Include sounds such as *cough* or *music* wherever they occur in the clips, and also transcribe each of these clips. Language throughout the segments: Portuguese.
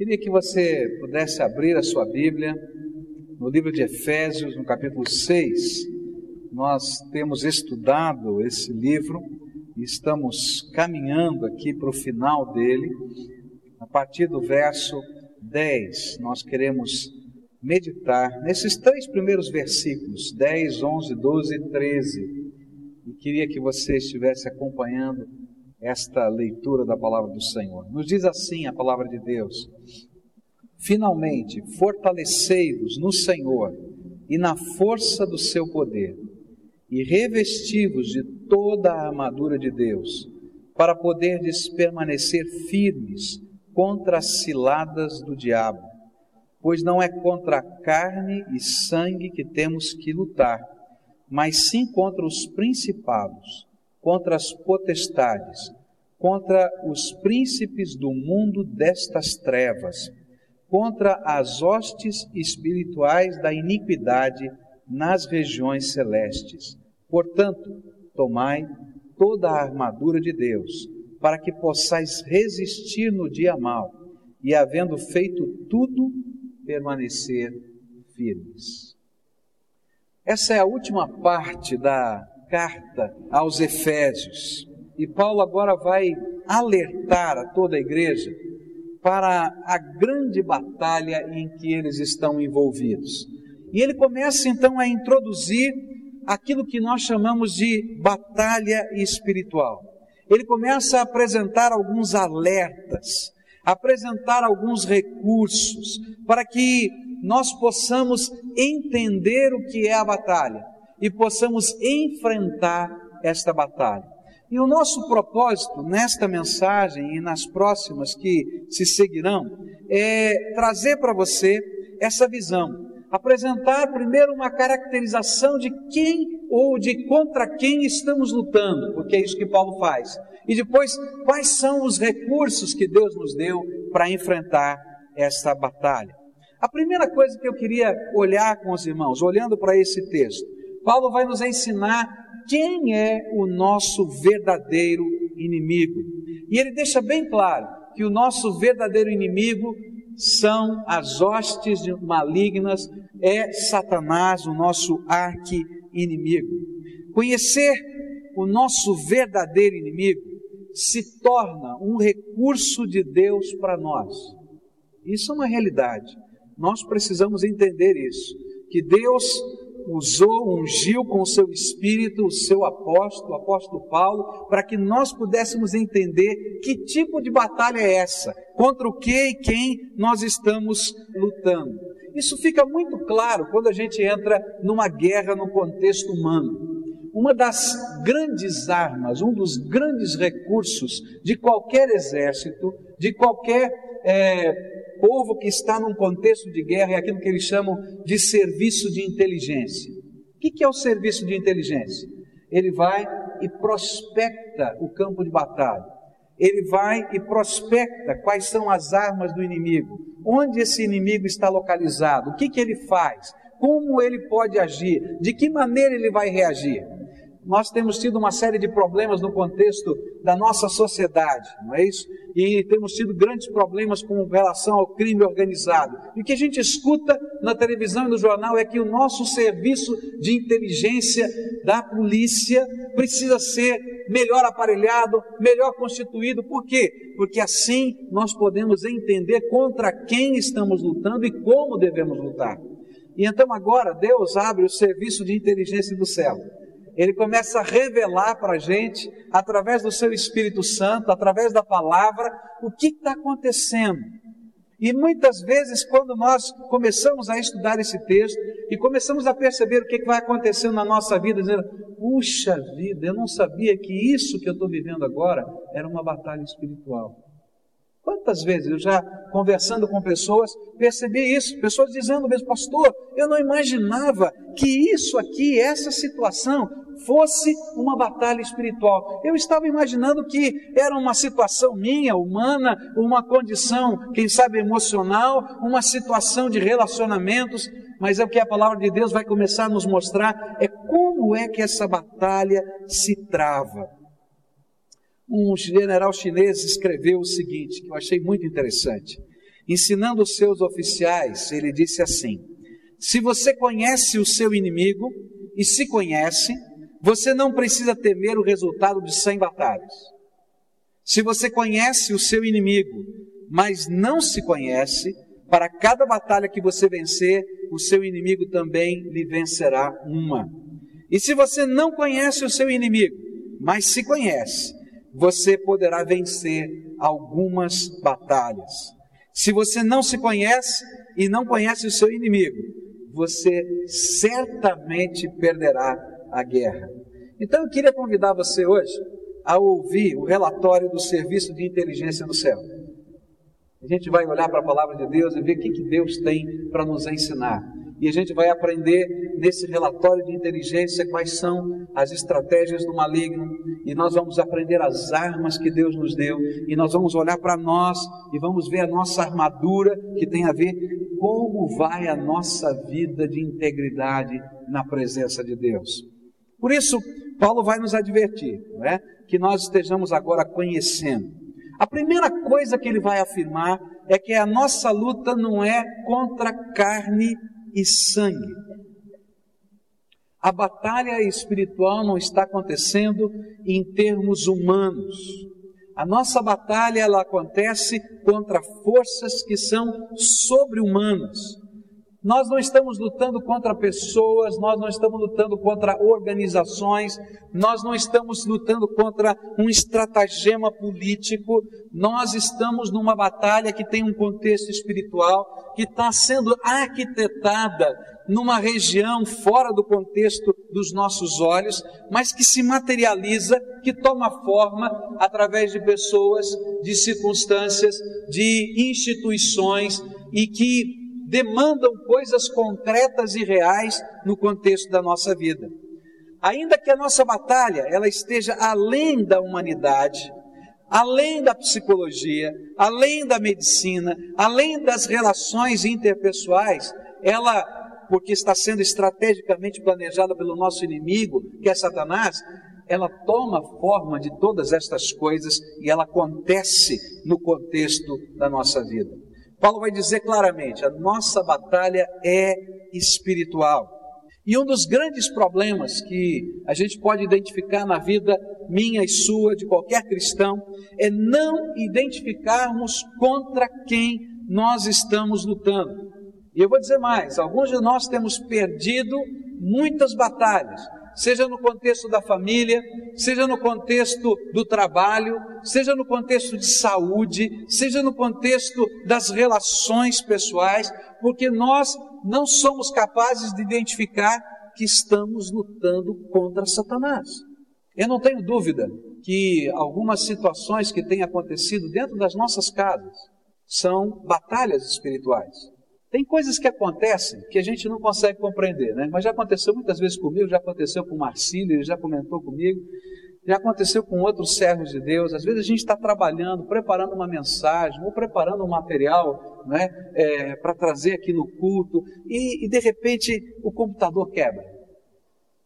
Queria que você pudesse abrir a sua Bíblia no livro de Efésios, no capítulo 6. Nós temos estudado esse livro e estamos caminhando aqui para o final dele. A partir do verso 10, nós queremos meditar nesses três primeiros versículos, 10, 11, 12 e 13. E queria que você estivesse acompanhando esta leitura da palavra do Senhor. Nos diz assim a palavra de Deus: Finalmente, fortalecei-vos no Senhor e na força do seu poder, e revesti-vos de toda a armadura de Deus, para poderdes permanecer firmes contra as ciladas do diabo. Pois não é contra a carne e sangue que temos que lutar, mas sim contra os principados contra as potestades, contra os príncipes do mundo destas trevas, contra as hostes espirituais da iniquidade nas regiões celestes. Portanto, tomai toda a armadura de Deus, para que possais resistir no dia mau e, havendo feito tudo, permanecer firmes. Essa é a última parte da carta aos Efésios. E Paulo agora vai alertar a toda a igreja para a grande batalha em que eles estão envolvidos. E ele começa então a introduzir aquilo que nós chamamos de batalha espiritual. Ele começa a apresentar alguns alertas, apresentar alguns recursos para que nós possamos entender o que é a batalha e possamos enfrentar esta batalha. E o nosso propósito nesta mensagem e nas próximas que se seguirão é trazer para você essa visão, apresentar primeiro uma caracterização de quem ou de contra quem estamos lutando, porque é isso que Paulo faz. E depois, quais são os recursos que Deus nos deu para enfrentar essa batalha. A primeira coisa que eu queria olhar com os irmãos, olhando para esse texto, Paulo vai nos ensinar quem é o nosso verdadeiro inimigo. E ele deixa bem claro que o nosso verdadeiro inimigo são as hostes malignas, é Satanás, o nosso arqui-inimigo. Conhecer o nosso verdadeiro inimigo se torna um recurso de Deus para nós. Isso é uma realidade. Nós precisamos entender isso, que Deus usou, ungiu com o seu espírito o seu apóstolo, o apóstolo Paulo, para que nós pudéssemos entender que tipo de batalha é essa, contra o que e quem nós estamos lutando. Isso fica muito claro quando a gente entra numa guerra no contexto humano. Uma das grandes armas, um dos grandes recursos de qualquer exército, de qualquer é, povo que está num contexto de guerra é aquilo que eles chamam de serviço de inteligência. O que é o serviço de inteligência? Ele vai e prospecta o campo de batalha. Ele vai e prospecta quais são as armas do inimigo, onde esse inimigo está localizado, o que, que ele faz, como ele pode agir, de que maneira ele vai reagir nós temos tido uma série de problemas no contexto da nossa sociedade, não é isso? E temos tido grandes problemas com relação ao crime organizado. E o que a gente escuta na televisão e no jornal é que o nosso serviço de inteligência da polícia precisa ser melhor aparelhado, melhor constituído. Por quê? Porque assim nós podemos entender contra quem estamos lutando e como devemos lutar. E então agora Deus abre o serviço de inteligência do céu ele começa a revelar para a gente, através do seu Espírito Santo, através da palavra, o que está acontecendo. E muitas vezes, quando nós começamos a estudar esse texto e começamos a perceber o que vai acontecendo na nossa vida, dizendo: puxa vida, eu não sabia que isso que eu estou vivendo agora era uma batalha espiritual. Quantas vezes eu já conversando com pessoas percebi isso, pessoas dizendo mesmo, pastor, eu não imaginava que isso aqui, essa situação, fosse uma batalha espiritual. Eu estava imaginando que era uma situação minha, humana, uma condição, quem sabe emocional, uma situação de relacionamentos, mas é o que a palavra de Deus vai começar a nos mostrar é como é que essa batalha se trava. Um general chinês escreveu o seguinte, que eu achei muito interessante. ensinando os seus oficiais, ele disse assim: Se você conhece o seu inimigo, e se conhece, você não precisa temer o resultado de 100 batalhas. Se você conhece o seu inimigo, mas não se conhece, para cada batalha que você vencer, o seu inimigo também lhe vencerá uma. E se você não conhece o seu inimigo, mas se conhece, você poderá vencer algumas batalhas. Se você não se conhece e não conhece o seu inimigo, você certamente perderá a guerra. Então eu queria convidar você hoje a ouvir o relatório do Serviço de Inteligência do Céu. A gente vai olhar para a palavra de Deus e ver o que, que Deus tem para nos ensinar. E a gente vai aprender nesse relatório de inteligência quais são as estratégias do maligno. E nós vamos aprender as armas que Deus nos deu. E nós vamos olhar para nós e vamos ver a nossa armadura que tem a ver como vai a nossa vida de integridade na presença de Deus. Por isso, Paulo vai nos advertir, não é? que nós estejamos agora conhecendo. A primeira coisa que ele vai afirmar é que a nossa luta não é contra carne e sangue. A batalha espiritual não está acontecendo em termos humanos. A nossa batalha ela acontece contra forças que são sobre-humanas. Nós não estamos lutando contra pessoas, nós não estamos lutando contra organizações, nós não estamos lutando contra um estratagema político, nós estamos numa batalha que tem um contexto espiritual, que está sendo arquitetada numa região fora do contexto dos nossos olhos, mas que se materializa, que toma forma através de pessoas, de circunstâncias, de instituições e que demandam coisas concretas e reais no contexto da nossa vida. Ainda que a nossa batalha ela esteja além da humanidade, além da psicologia, além da medicina, além das relações interpessoais, ela, porque está sendo estrategicamente planejada pelo nosso inimigo, que é Satanás, ela toma forma de todas estas coisas e ela acontece no contexto da nossa vida. Paulo vai dizer claramente: a nossa batalha é espiritual. E um dos grandes problemas que a gente pode identificar na vida minha e sua, de qualquer cristão, é não identificarmos contra quem nós estamos lutando. E eu vou dizer mais: alguns de nós temos perdido muitas batalhas seja no contexto da família, seja no contexto do trabalho, seja no contexto de saúde, seja no contexto das relações pessoais, porque nós não somos capazes de identificar que estamos lutando contra Satanás. Eu não tenho dúvida que algumas situações que têm acontecido dentro das nossas casas são batalhas espirituais. Tem coisas que acontecem que a gente não consegue compreender, né? Mas já aconteceu muitas vezes comigo, já aconteceu com o Marcílio, ele já comentou comigo, já aconteceu com outros servos de Deus. Às vezes a gente está trabalhando, preparando uma mensagem, ou preparando um material né, é, para trazer aqui no culto, e, e de repente o computador quebra.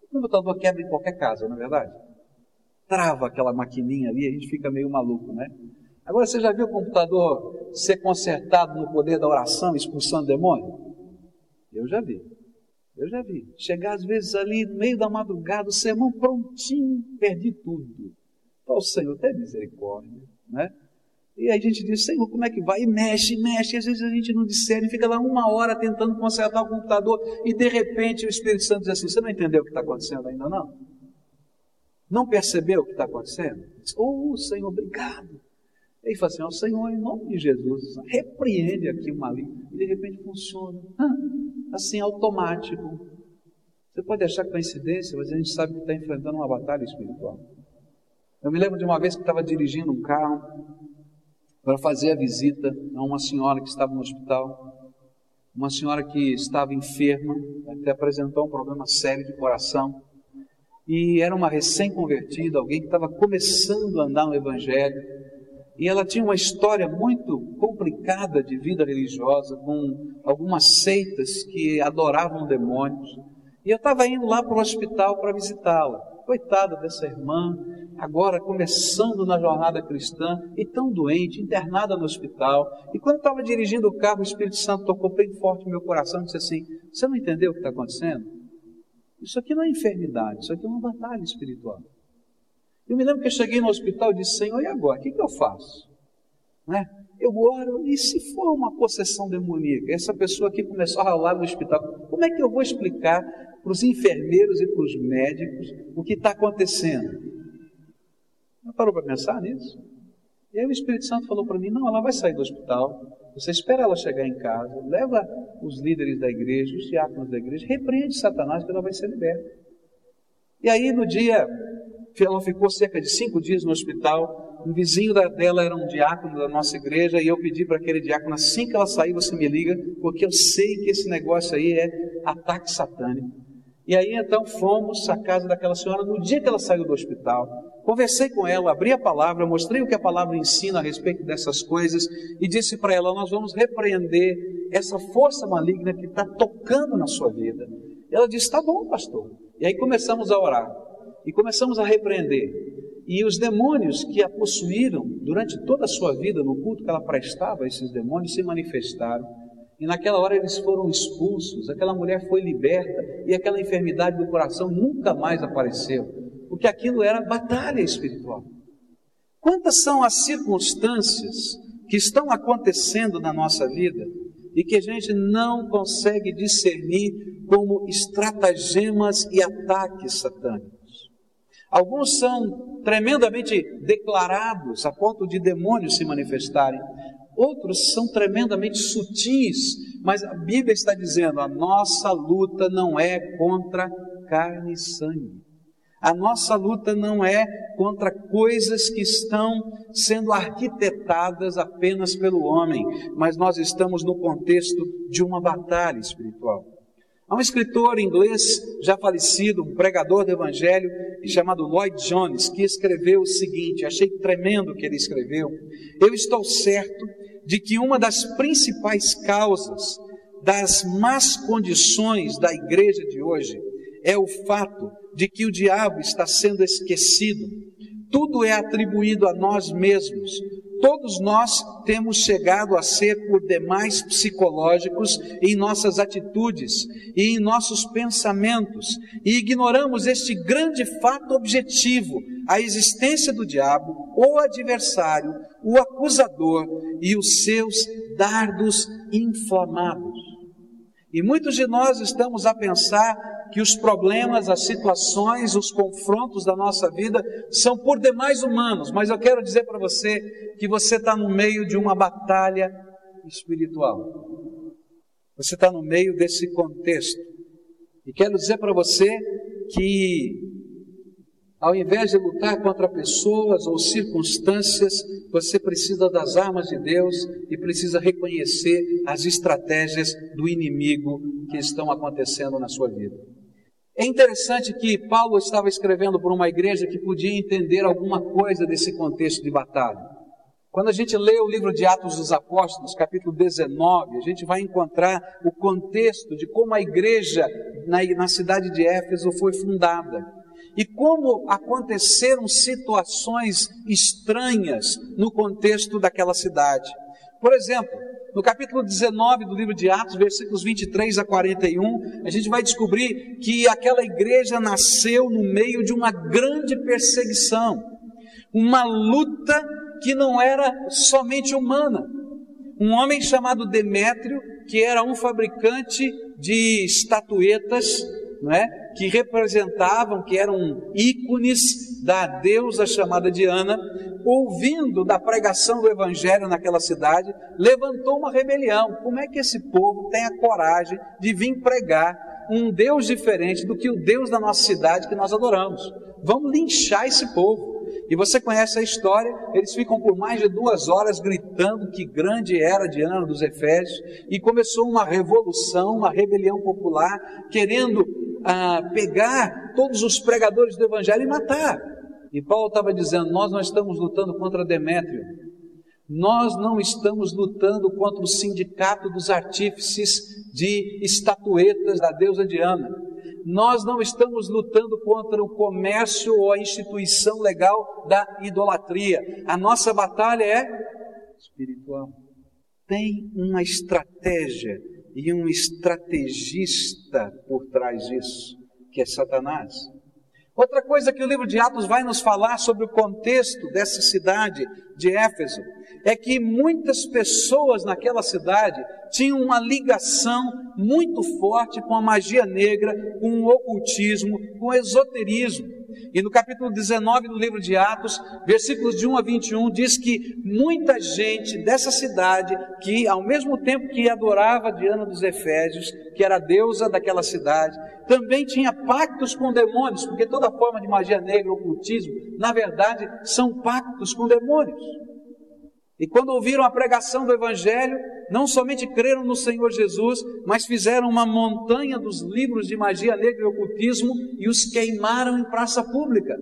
O computador quebra em qualquer casa, não é verdade? Trava aquela maquininha ali, a gente fica meio maluco, né? Agora, você já viu o computador ser consertado no poder da oração, expulsando demônio? Eu já vi. Eu já vi. Chegar às vezes ali no meio da madrugada, o sermão prontinho, perdi tudo. Então, o Senhor, tem misericórdia, né? E a gente diz, Senhor, como é que vai? E mexe, mexe. E às vezes a gente não discerne, fica lá uma hora tentando consertar o computador e de repente o Espírito Santo diz assim: Você não entendeu o que está acontecendo ainda não? Não percebeu o que está acontecendo? Oh, Senhor, obrigado. Ele fala assim: Ó Senhor, em nome de Jesus, repreende aqui o maligno. E de repente funciona. Assim, automático. Você pode achar coincidência, mas a gente sabe que está enfrentando uma batalha espiritual. Eu me lembro de uma vez que estava dirigindo um carro para fazer a visita a uma senhora que estava no hospital, uma senhora que estava enferma, até apresentou um problema sério de coração, e era uma recém-convertida, alguém que estava começando a andar no Evangelho, e ela tinha uma história muito complicada de vida religiosa, com algumas seitas que adoravam demônios. E eu estava indo lá para o hospital para visitá-la. Coitada dessa irmã, agora começando na jornada cristã e tão doente, internada no hospital. E quando estava dirigindo o carro, o Espírito Santo tocou bem forte no meu coração e disse assim: Você não entendeu o que está acontecendo? Isso aqui não é enfermidade, isso aqui é uma batalha espiritual. Eu me lembro que eu cheguei no hospital e disse: Senhor, e agora? O que, que eu faço? Né? Eu oro, e se for uma possessão demoníaca? Essa pessoa aqui começou a rolar no hospital. Como é que eu vou explicar para os enfermeiros e para os médicos o que está acontecendo? Não parou para pensar nisso? E aí o Espírito Santo falou para mim: não, ela vai sair do hospital. Você espera ela chegar em casa, leva os líderes da igreja, os diáconos da igreja, repreende Satanás que ela vai ser liberta. E aí no dia, ela ficou cerca de cinco dias no hospital. Um vizinho dela era um diácono da nossa igreja e eu pedi para aquele diácono assim que ela sair você me liga, porque eu sei que esse negócio aí é ataque satânico. E aí então fomos à casa daquela senhora no dia que ela saiu do hospital. Conversei com ela, abri a palavra, mostrei o que a palavra ensina a respeito dessas coisas e disse para ela: Nós vamos repreender essa força maligna que está tocando na sua vida. Ela disse: Tá bom, pastor. E aí começamos a orar e começamos a repreender. E os demônios que a possuíram durante toda a sua vida, no culto que ela prestava, esses demônios se manifestaram e naquela hora eles foram expulsos, aquela mulher foi liberta e aquela enfermidade do coração nunca mais apareceu, porque aquilo era batalha espiritual. Quantas são as circunstâncias que estão acontecendo na nossa vida e que a gente não consegue discernir como estratagemas e ataques satânicos? Alguns são tremendamente declarados a ponto de demônios se manifestarem, Outros são tremendamente sutis, mas a Bíblia está dizendo: a nossa luta não é contra carne e sangue. A nossa luta não é contra coisas que estão sendo arquitetadas apenas pelo homem, mas nós estamos no contexto de uma batalha espiritual. Há um escritor inglês já falecido, um pregador do evangelho, chamado Lloyd Jones, que escreveu o seguinte: achei tremendo o que ele escreveu. Eu estou certo de que uma das principais causas das más condições da igreja de hoje é o fato de que o diabo está sendo esquecido. Tudo é atribuído a nós mesmos. Todos nós temos chegado a ser por demais psicológicos em nossas atitudes e em nossos pensamentos e ignoramos este grande fato objetivo, a existência do diabo, o adversário, o acusador e os seus dardos inflamados. E muitos de nós estamos a pensar que os problemas, as situações, os confrontos da nossa vida são por demais humanos, mas eu quero dizer para você que você está no meio de uma batalha espiritual. Você está no meio desse contexto. E quero dizer para você que ao invés de lutar contra pessoas ou circunstâncias, você precisa das armas de Deus e precisa reconhecer as estratégias do inimigo que estão acontecendo na sua vida. É interessante que Paulo estava escrevendo para uma igreja que podia entender alguma coisa desse contexto de batalha. Quando a gente lê o livro de Atos dos Apóstolos, capítulo 19, a gente vai encontrar o contexto de como a igreja na, na cidade de Éfeso foi fundada e como aconteceram situações estranhas no contexto daquela cidade. Por exemplo, no capítulo 19 do livro de Atos, versículos 23 a 41, a gente vai descobrir que aquela igreja nasceu no meio de uma grande perseguição, uma luta que não era somente humana. Um homem chamado Demétrio, que era um fabricante de estatuetas, não é? que representavam, que eram ícones da deusa chamada Diana, ouvindo da pregação do Evangelho naquela cidade, levantou uma rebelião. Como é que esse povo tem a coragem de vir pregar um Deus diferente do que o Deus da nossa cidade que nós adoramos? Vamos linchar esse povo. E você conhece a história, eles ficam por mais de duas horas gritando que grande era Diana dos Efésios, e começou uma revolução, uma rebelião popular, querendo a pegar todos os pregadores do Evangelho e matar. E Paulo estava dizendo: Nós não estamos lutando contra Demétrio, nós não estamos lutando contra o sindicato dos artífices de estatuetas da deusa Diana. Nós não estamos lutando contra o comércio ou a instituição legal da idolatria. A nossa batalha é espiritual. Tem uma estratégia e um estrategista por trás disso, que é Satanás. Outra coisa que o livro de Atos vai nos falar sobre o contexto dessa cidade de Éfeso é que muitas pessoas naquela cidade tinham uma ligação muito forte com a magia negra, com o ocultismo, com o esoterismo. E no capítulo 19 do livro de Atos, versículos de 1 a 21, diz que muita gente dessa cidade, que ao mesmo tempo que adorava Diana dos Efésios, que era a deusa daquela cidade, também tinha pactos com demônios, porque toda forma de magia negra, ocultismo, na verdade, são pactos com demônios. E quando ouviram a pregação do Evangelho, não somente creram no Senhor Jesus, mas fizeram uma montanha dos livros de magia negra e ocultismo e os queimaram em praça pública.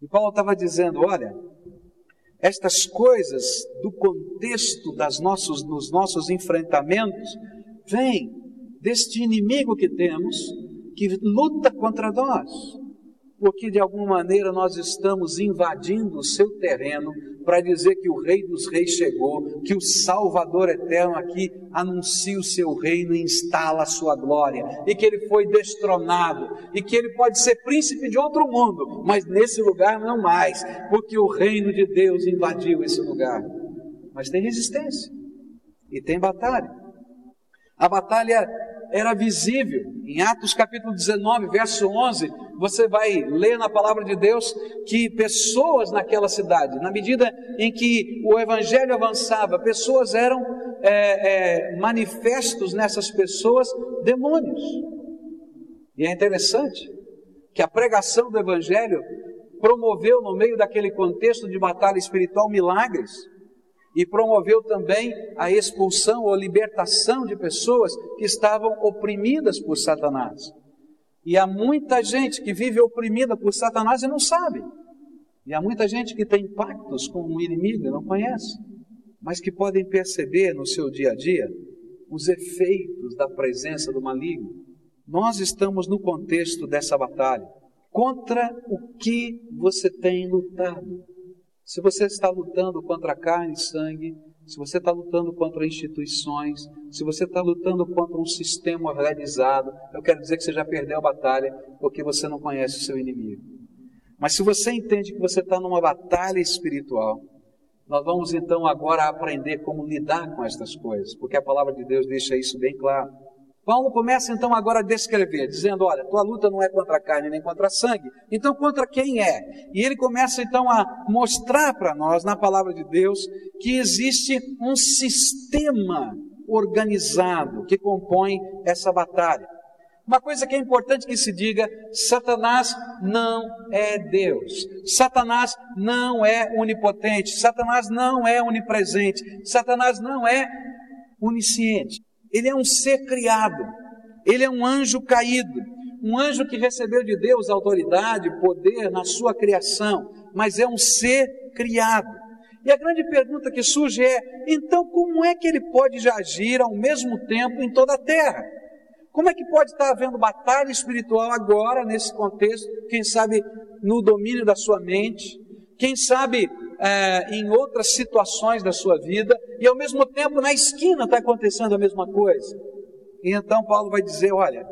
E Paulo estava dizendo: olha, estas coisas do contexto das nossos, dos nossos enfrentamentos vêm deste inimigo que temos, que luta contra nós porque de alguma maneira nós estamos invadindo o seu terreno para dizer que o Rei dos Reis chegou, que o Salvador eterno aqui anuncia o seu reino e instala a sua glória, e que ele foi destronado, e que ele pode ser príncipe de outro mundo, mas nesse lugar não mais, porque o reino de Deus invadiu esse lugar. Mas tem resistência e tem batalha. A batalha era visível. Em Atos capítulo 19, verso 11, você vai ler na palavra de Deus que pessoas naquela cidade, na medida em que o evangelho avançava, pessoas eram é, é, manifestos nessas pessoas demônios. E é interessante que a pregação do evangelho promoveu no meio daquele contexto de batalha espiritual milagres e promoveu também a expulsão ou libertação de pessoas que estavam oprimidas por Satanás. E há muita gente que vive oprimida por Satanás e não sabe. E há muita gente que tem pactos com o inimigo e não conhece, mas que podem perceber no seu dia a dia os efeitos da presença do maligno. Nós estamos no contexto dessa batalha. Contra o que você tem lutado? Se você está lutando contra carne e sangue, se você está lutando contra instituições, se você está lutando contra um sistema organizado, eu quero dizer que você já perdeu a batalha porque você não conhece o seu inimigo. Mas se você entende que você está numa batalha espiritual, nós vamos então agora aprender como lidar com estas coisas, porque a palavra de Deus deixa isso bem claro. Paulo começa então agora a descrever, dizendo: Olha, tua luta não é contra a carne nem contra a sangue, então contra quem é? E ele começa então a mostrar para nós, na palavra de Deus, que existe um sistema organizado que compõe essa batalha. Uma coisa que é importante que se diga: Satanás não é Deus, Satanás não é onipotente, Satanás não é onipresente, Satanás não é onisciente. Ele é um ser criado, ele é um anjo caído, um anjo que recebeu de Deus autoridade, poder na sua criação, mas é um ser criado. E a grande pergunta que surge é: então, como é que ele pode agir ao mesmo tempo em toda a terra? Como é que pode estar havendo batalha espiritual agora, nesse contexto, quem sabe no domínio da sua mente, quem sabe é, em outras situações da sua vida, e ao mesmo tempo na esquina está acontecendo a mesma coisa. E então Paulo vai dizer: olha,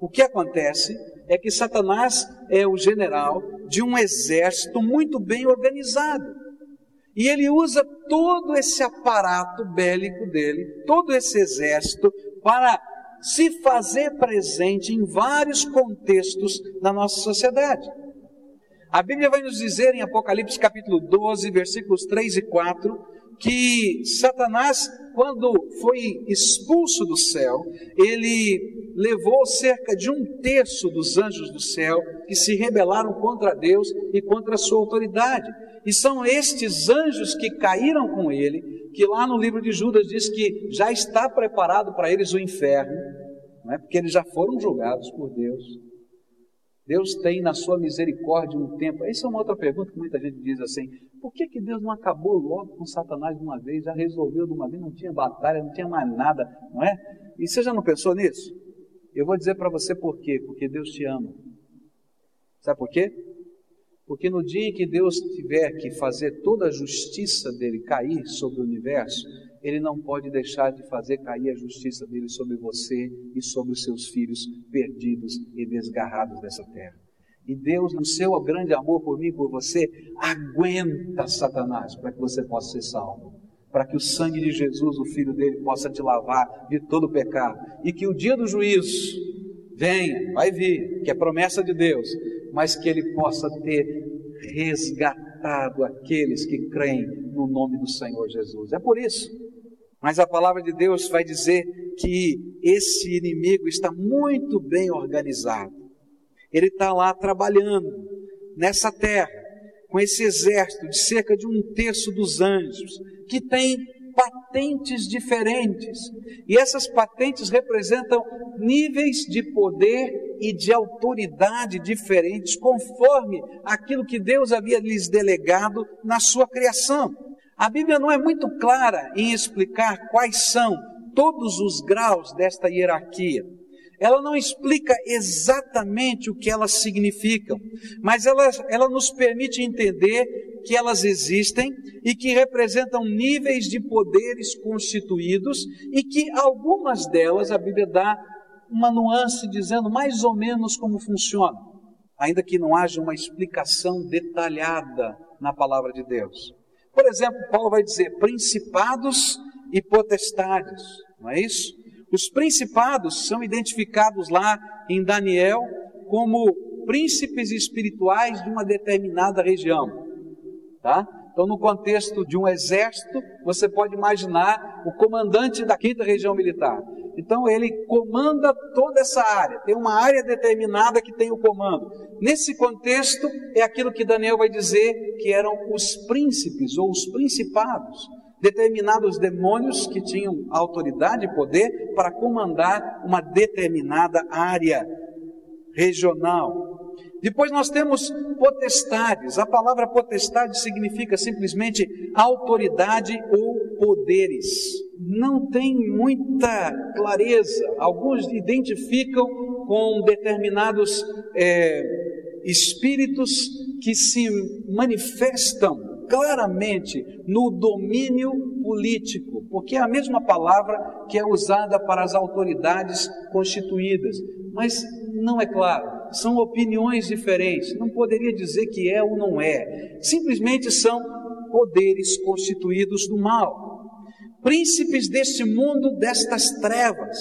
o que acontece é que Satanás é o general de um exército muito bem organizado. E ele usa todo esse aparato bélico dele, todo esse exército, para se fazer presente em vários contextos da nossa sociedade. A Bíblia vai nos dizer em Apocalipse capítulo 12, versículos 3 e 4, que Satanás, quando foi expulso do céu, ele levou cerca de um terço dos anjos do céu que se rebelaram contra Deus e contra a sua autoridade. E são estes anjos que caíram com ele, que lá no livro de Judas diz que já está preparado para eles o inferno, não é? porque eles já foram julgados por Deus. Deus tem na sua misericórdia um tempo. Essa é uma outra pergunta que muita gente diz assim: por que, que Deus não acabou logo com Satanás de uma vez, já resolveu de uma vez, não tinha batalha, não tinha mais nada, não é? E você já não pensou nisso? Eu vou dizer para você por quê? Porque Deus te ama. Sabe por quê? Porque no dia em que Deus tiver que fazer toda a justiça dele cair sobre o universo, ele não pode deixar de fazer cair a justiça dele sobre você e sobre os seus filhos perdidos e desgarrados dessa terra. E Deus, no seu grande amor por mim e por você, aguenta Satanás para que você possa ser salvo. Para que o sangue de Jesus, o Filho dele, possa te lavar de todo o pecado. E que o dia do juízo venha, vai vir, que é promessa de Deus, mas que ele possa ter resgatado aqueles que creem no nome do Senhor Jesus. É por isso. Mas a palavra de Deus vai dizer que esse inimigo está muito bem organizado. Ele está lá trabalhando nessa terra, com esse exército de cerca de um terço dos anjos, que tem patentes diferentes. E essas patentes representam níveis de poder e de autoridade diferentes, conforme aquilo que Deus havia lhes delegado na sua criação. A Bíblia não é muito clara em explicar quais são todos os graus desta hierarquia ela não explica exatamente o que elas significam, mas ela, ela nos permite entender que elas existem e que representam níveis de poderes constituídos e que algumas delas a Bíblia dá uma nuance dizendo mais ou menos como funciona, ainda que não haja uma explicação detalhada na palavra de Deus. Por exemplo, Paulo vai dizer principados e potestades, não é isso? Os principados são identificados lá em Daniel como príncipes espirituais de uma determinada região, tá? Então, no contexto de um exército, você pode imaginar o comandante da quinta região militar. Então, ele comanda toda essa área, tem uma área determinada que tem o comando. Nesse contexto, é aquilo que Daniel vai dizer que eram os príncipes ou os principados determinados demônios que tinham autoridade e poder para comandar uma determinada área regional. Depois nós temos potestades. A palavra potestade significa simplesmente autoridade ou poderes. Não tem muita clareza. Alguns identificam com determinados é, espíritos que se manifestam claramente no domínio político, porque é a mesma palavra que é usada para as autoridades constituídas, mas não é claro, são opiniões diferentes, não poderia dizer que é ou não é, simplesmente são poderes constituídos do mal, príncipes deste mundo, destas trevas.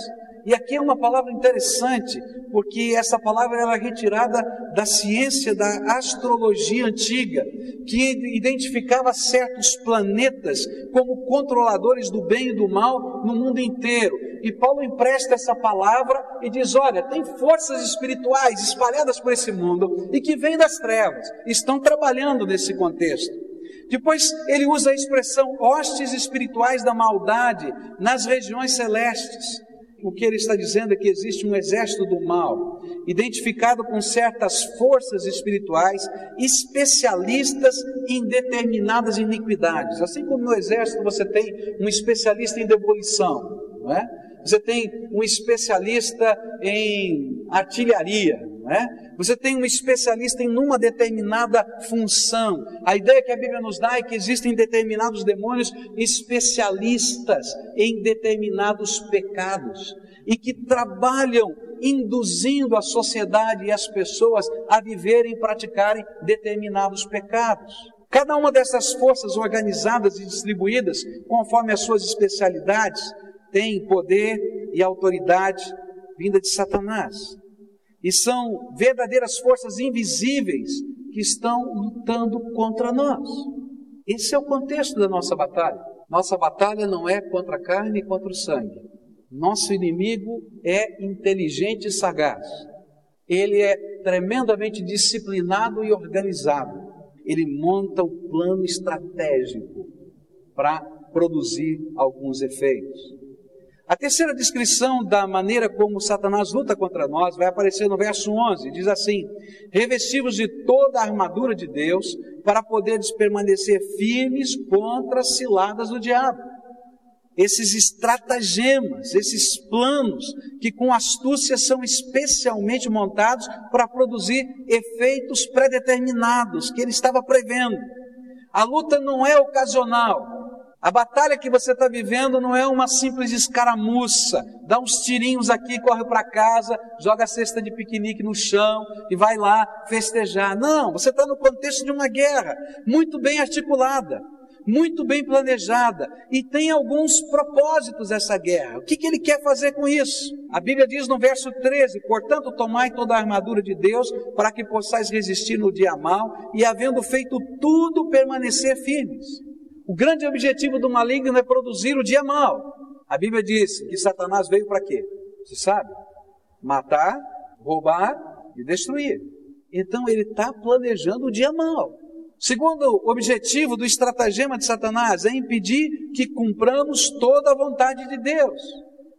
E aqui é uma palavra interessante, porque essa palavra ela é retirada da ciência da astrologia antiga, que identificava certos planetas como controladores do bem e do mal no mundo inteiro. E Paulo empresta essa palavra e diz: Olha, tem forças espirituais espalhadas por esse mundo e que vêm das trevas, estão trabalhando nesse contexto. Depois ele usa a expressão hostes espirituais da maldade nas regiões celestes o que ele está dizendo é que existe um exército do mal, identificado com certas forças espirituais, especialistas em determinadas iniquidades. Assim como no exército você tem um especialista em demolição, não é? Você tem um especialista em artilharia, né? Você tem um especialista em uma determinada função. A ideia que a Bíblia nos dá é que existem determinados demônios especialistas em determinados pecados e que trabalham induzindo a sociedade e as pessoas a viverem e praticarem determinados pecados. Cada uma dessas forças organizadas e distribuídas conforme as suas especialidades tem poder e autoridade vinda de Satanás e são verdadeiras forças invisíveis que estão lutando contra nós. Esse é o contexto da nossa batalha. Nossa batalha não é contra a carne e contra o sangue. Nosso inimigo é inteligente e sagaz. Ele é tremendamente disciplinado e organizado. Ele monta o plano estratégico para produzir alguns efeitos. A terceira descrição da maneira como Satanás luta contra nós vai aparecer no verso 11. Diz assim: Revestivos de toda a armadura de Deus para poderes permanecer firmes contra as ciladas do diabo. esses estratagemas, esses planos que com astúcia são especialmente montados para produzir efeitos predeterminados que ele estava prevendo. A luta não é ocasional. A batalha que você está vivendo não é uma simples escaramuça, dá uns tirinhos aqui, corre para casa, joga a cesta de piquenique no chão e vai lá festejar. Não, você está no contexto de uma guerra, muito bem articulada, muito bem planejada e tem alguns propósitos essa guerra. O que, que ele quer fazer com isso? A Bíblia diz no verso 13: Portanto, tomai toda a armadura de Deus para que possais resistir no dia mal e, havendo feito tudo, permanecer firmes. O grande objetivo do maligno é produzir o dia mal. A Bíblia diz que Satanás veio para quê? Você sabe? Matar, roubar e destruir. Então ele está planejando o dia mal. Segundo objetivo do estratagema de Satanás é impedir que cumpramos toda a vontade de Deus.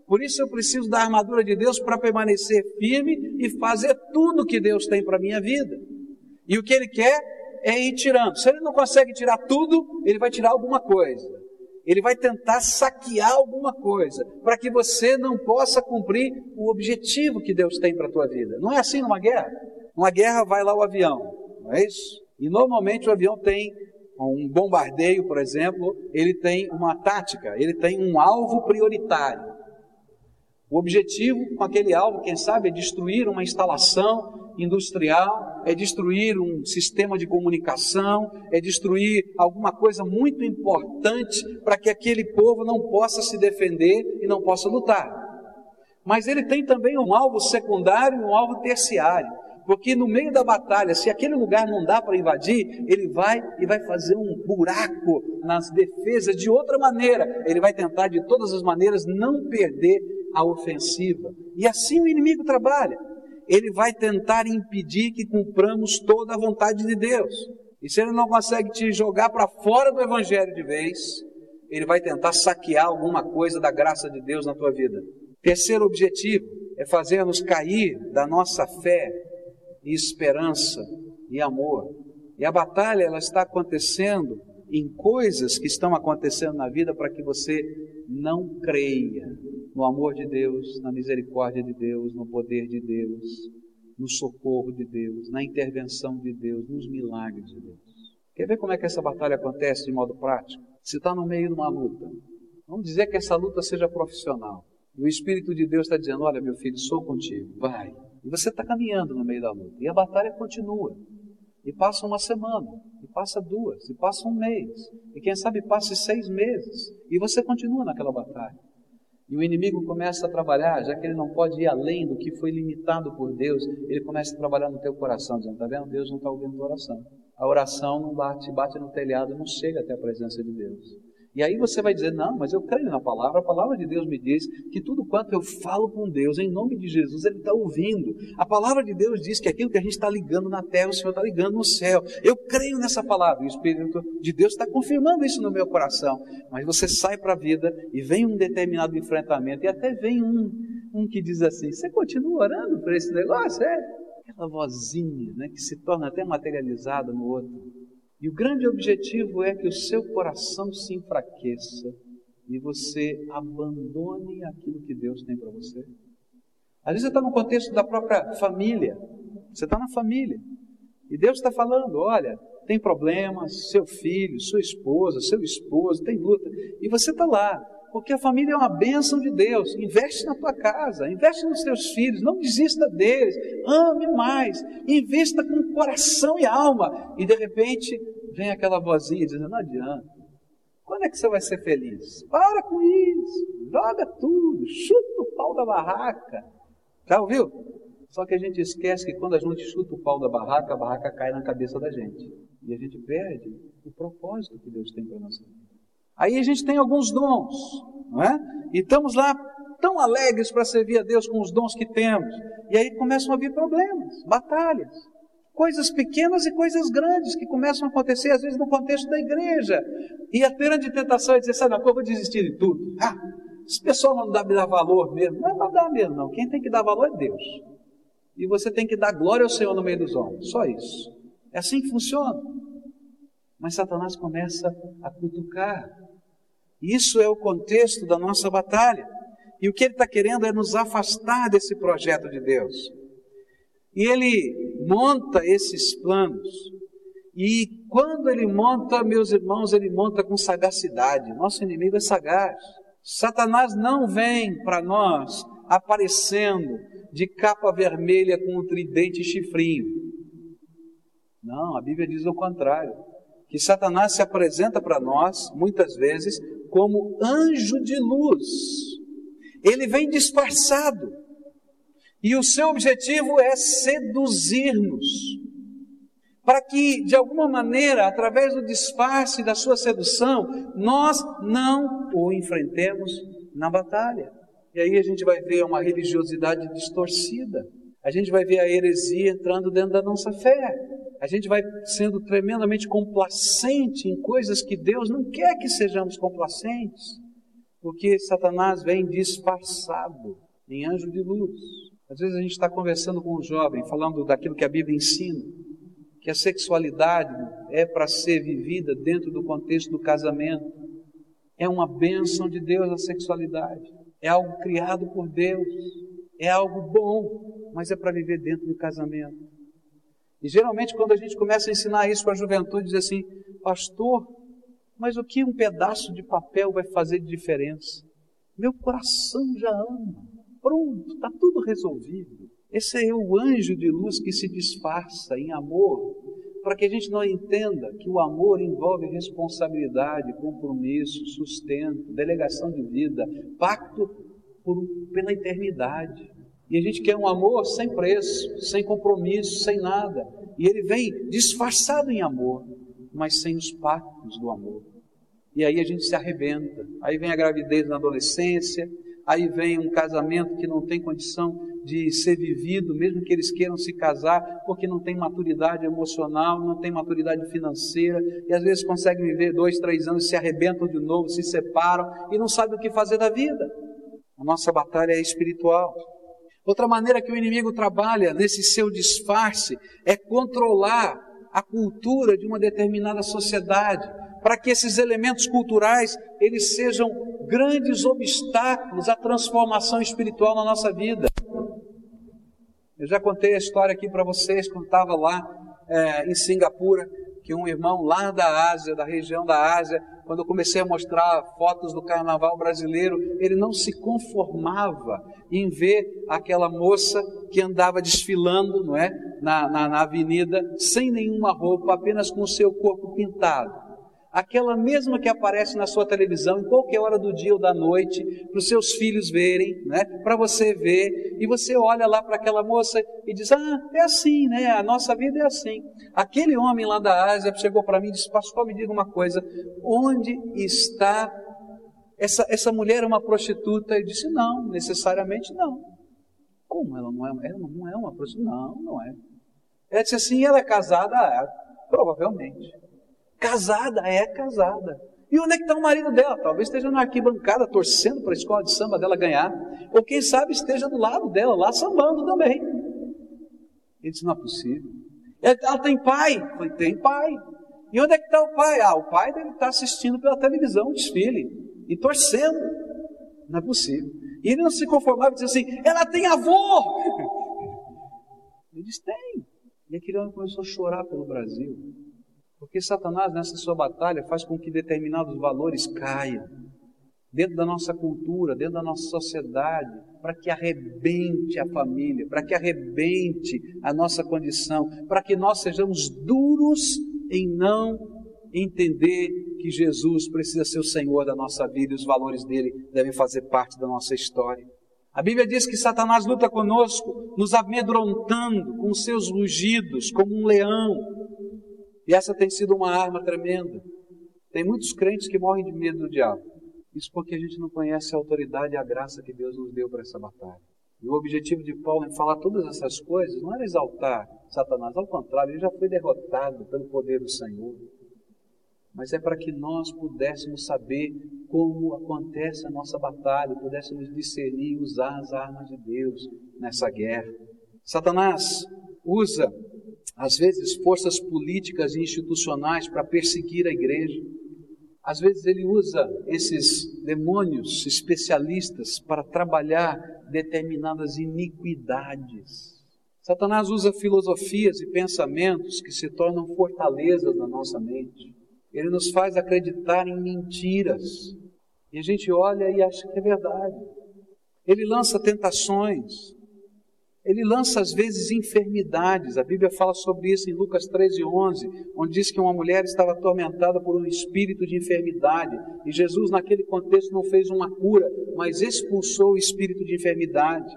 Por isso eu preciso da armadura de Deus para permanecer firme e fazer tudo que Deus tem para a minha vida. E o que ele quer é ir tirando. Se ele não consegue tirar tudo, ele vai tirar alguma coisa. Ele vai tentar saquear alguma coisa, para que você não possa cumprir o objetivo que Deus tem para a tua vida. Não é assim numa guerra? Numa guerra vai lá o avião, não é isso? E normalmente o avião tem um bombardeio, por exemplo, ele tem uma tática, ele tem um alvo prioritário. O objetivo com aquele alvo, quem sabe, é destruir uma instalação industrial, é destruir um sistema de comunicação, é destruir alguma coisa muito importante para que aquele povo não possa se defender e não possa lutar. Mas ele tem também um alvo secundário e um alvo terciário. Porque no meio da batalha, se aquele lugar não dá para invadir, ele vai e vai fazer um buraco nas defesas de outra maneira. Ele vai tentar de todas as maneiras não perder a ofensiva. E assim o inimigo trabalha. Ele vai tentar impedir que cumpramos toda a vontade de Deus. E se ele não consegue te jogar para fora do evangelho de vez, ele vai tentar saquear alguma coisa da graça de Deus na tua vida. Terceiro objetivo é fazer-nos cair da nossa fé e esperança e amor. E a batalha ela está acontecendo em coisas que estão acontecendo na vida para que você não creia no amor de Deus, na misericórdia de Deus, no poder de Deus, no socorro de Deus, na intervenção de Deus, nos milagres de Deus. Quer ver como é que essa batalha acontece de modo prático? Se está no meio de uma luta, vamos dizer que essa luta seja profissional. E o Espírito de Deus está dizendo: Olha, meu filho, sou contigo, vai. E você está caminhando no meio da luta. E a batalha continua. E passa uma semana, passa duas, e passa um mês, e quem sabe passe seis meses, e você continua naquela batalha. E o inimigo começa a trabalhar, já que ele não pode ir além do que foi limitado por Deus, ele começa a trabalhar no teu coração, dizendo: está vendo? Deus não está ouvindo a oração. A oração não bate, bate no telhado, não chega até a presença de Deus. E aí você vai dizer: Não, mas eu creio na palavra, a palavra de Deus me diz que tudo quanto eu falo com Deus, em nome de Jesus, Ele está ouvindo. A palavra de Deus diz que aquilo que a gente está ligando na terra, o Senhor está ligando no céu. Eu creio nessa palavra, o Espírito de Deus está confirmando isso no meu coração. Mas você sai para a vida e vem um determinado enfrentamento, e até vem um, um que diz assim: Você continua orando por esse negócio? É aquela vozinha né, que se torna até materializada no outro. E o grande objetivo é que o seu coração se enfraqueça e você abandone aquilo que Deus tem para você. Às vezes você está no contexto da própria família, você está na família, e Deus está falando: olha, tem problemas, seu filho, sua esposa, seu esposo, tem luta, e você está lá, porque a família é uma bênção de Deus. Investe na tua casa, investe nos teus filhos, não desista deles, ame mais, investa com coração e alma. E de repente vem aquela vozinha dizendo: não adianta. Quando é que você vai ser feliz? Para com isso, joga tudo, chuta o pau da barraca. Já ouviu? Só que a gente esquece que quando a gente chuta o pau da barraca, a barraca cai na cabeça da gente. E a gente perde o propósito que Deus tem para nós. Aí a gente tem alguns dons, não é? E estamos lá tão alegres para servir a Deus com os dons que temos. E aí começam a vir problemas, batalhas, coisas pequenas e coisas grandes que começam a acontecer, às vezes, no contexto da igreja. E a grande tentação é dizer, sabe, eu vou desistir de tudo. Ah, esse pessoal não dá, me dá valor mesmo. Não é para dar mesmo, não. Quem tem que dar valor é Deus. E você tem que dar glória ao Senhor no meio dos homens. Só isso. É assim que funciona. Mas Satanás começa a cutucar Isso é o contexto da nossa batalha. E o que ele está querendo é nos afastar desse projeto de Deus. E ele monta esses planos. E quando ele monta, meus irmãos, ele monta com sagacidade. Nosso inimigo é sagaz. Satanás não vem para nós aparecendo de capa vermelha com um tridente e chifrinho. Não, a Bíblia diz o contrário. Que Satanás se apresenta para nós, muitas vezes, como anjo de luz. Ele vem disfarçado. E o seu objetivo é seduzir-nos. Para que, de alguma maneira, através do disfarce da sua sedução, nós não o enfrentemos na batalha. E aí a gente vai ver uma religiosidade distorcida. A gente vai ver a heresia entrando dentro da nossa fé. A gente vai sendo tremendamente complacente em coisas que Deus não quer que sejamos complacentes, porque Satanás vem disfarçado em anjo de luz. Às vezes a gente está conversando com um jovem, falando daquilo que a Bíblia ensina, que a sexualidade é para ser vivida dentro do contexto do casamento. É uma bênção de Deus a sexualidade é algo criado por Deus, é algo bom, mas é para viver dentro do casamento. E geralmente, quando a gente começa a ensinar isso para a juventude, diz assim: Pastor, mas o que um pedaço de papel vai fazer de diferença? Meu coração já ama, pronto, está tudo resolvido. Esse é o anjo de luz que se disfarça em amor, para que a gente não entenda que o amor envolve responsabilidade, compromisso, sustento, delegação de vida, pacto por, pela eternidade. E a gente quer um amor sem preço, sem compromisso, sem nada. E ele vem disfarçado em amor, mas sem os pactos do amor. E aí a gente se arrebenta. Aí vem a gravidez na adolescência, aí vem um casamento que não tem condição de ser vivido, mesmo que eles queiram se casar, porque não tem maturidade emocional, não tem maturidade financeira, e às vezes conseguem viver dois, três anos, se arrebentam de novo, se separam e não sabem o que fazer da vida. A nossa batalha é espiritual. Outra maneira que o inimigo trabalha nesse seu disfarce é controlar a cultura de uma determinada sociedade, para que esses elementos culturais eles sejam grandes obstáculos à transformação espiritual na nossa vida. Eu já contei a história aqui para vocês quando estava lá é, em Singapura, que um irmão lá da Ásia, da região da Ásia, quando eu comecei a mostrar fotos do carnaval brasileiro, ele não se conformava em ver aquela moça que andava desfilando, não é, na, na, na avenida, sem nenhuma roupa, apenas com o seu corpo pintado aquela mesma que aparece na sua televisão em qualquer hora do dia ou da noite, para os seus filhos verem, né? para você ver, e você olha lá para aquela moça e diz: Ah, é assim, né? A nossa vida é assim. Aquele homem lá da Ásia chegou para mim e disse: Pastor, me diga uma coisa, onde está essa, essa mulher? É uma prostituta? Eu disse: Não, necessariamente não. Como ela não é, ela não é uma prostituta? Não, não é. Ela disse assim: ela é casada? Ah, provavelmente. Casada, é casada. E onde é que está o marido dela? Talvez esteja na arquibancada torcendo para a escola de samba dela ganhar. Ou quem sabe esteja do lado dela, lá sambando também. Ele disse: não é possível. Ela tem pai? Eu falei: tem pai. E onde é que está o pai? Ah, o pai deve estar assistindo pela televisão o desfile e torcendo. Não é possível. E ele não se conformava e dizia assim: ela tem avô. *laughs* Ele disse: tem. E aquele homem começou a chorar pelo Brasil. Porque Satanás, nessa sua batalha, faz com que determinados valores caiam dentro da nossa cultura, dentro da nossa sociedade, para que arrebente a família, para que arrebente a nossa condição, para que nós sejamos duros em não entender que Jesus precisa ser o Senhor da nossa vida e os valores dele devem fazer parte da nossa história. A Bíblia diz que Satanás luta conosco, nos amedrontando com seus rugidos, como um leão, e essa tem sido uma arma tremenda. Tem muitos crentes que morrem de medo do diabo. Isso porque a gente não conhece a autoridade e a graça que Deus nos deu para essa batalha. E o objetivo de Paulo em falar todas essas coisas não era exaltar Satanás, ao contrário, ele já foi derrotado pelo poder do Senhor. Mas é para que nós pudéssemos saber como acontece a nossa batalha, pudéssemos discernir e usar as armas de Deus nessa guerra. Satanás usa às vezes, forças políticas e institucionais para perseguir a igreja. Às vezes ele usa esses demônios especialistas para trabalhar determinadas iniquidades. Satanás usa filosofias e pensamentos que se tornam fortalezas na nossa mente. Ele nos faz acreditar em mentiras. E a gente olha e acha que é verdade. Ele lança tentações, ele lança às vezes enfermidades. A Bíblia fala sobre isso em Lucas 13, 11, onde diz que uma mulher estava atormentada por um espírito de enfermidade. E Jesus, naquele contexto, não fez uma cura, mas expulsou o espírito de enfermidade.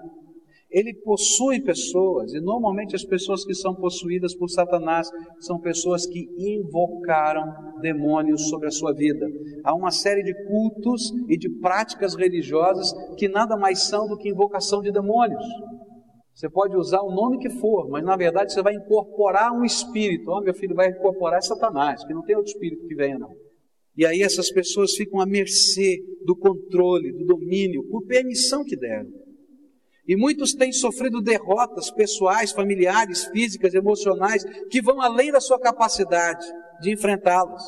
Ele possui pessoas, e normalmente as pessoas que são possuídas por Satanás são pessoas que invocaram demônios sobre a sua vida. Há uma série de cultos e de práticas religiosas que nada mais são do que invocação de demônios. Você pode usar o nome que for, mas na verdade você vai incorporar um espírito. Oh, meu filho vai incorporar Satanás, que não tem outro espírito que venha, não. E aí essas pessoas ficam à mercê do controle, do domínio, por permissão que deram. E muitos têm sofrido derrotas pessoais, familiares, físicas, emocionais, que vão além da sua capacidade de enfrentá-las.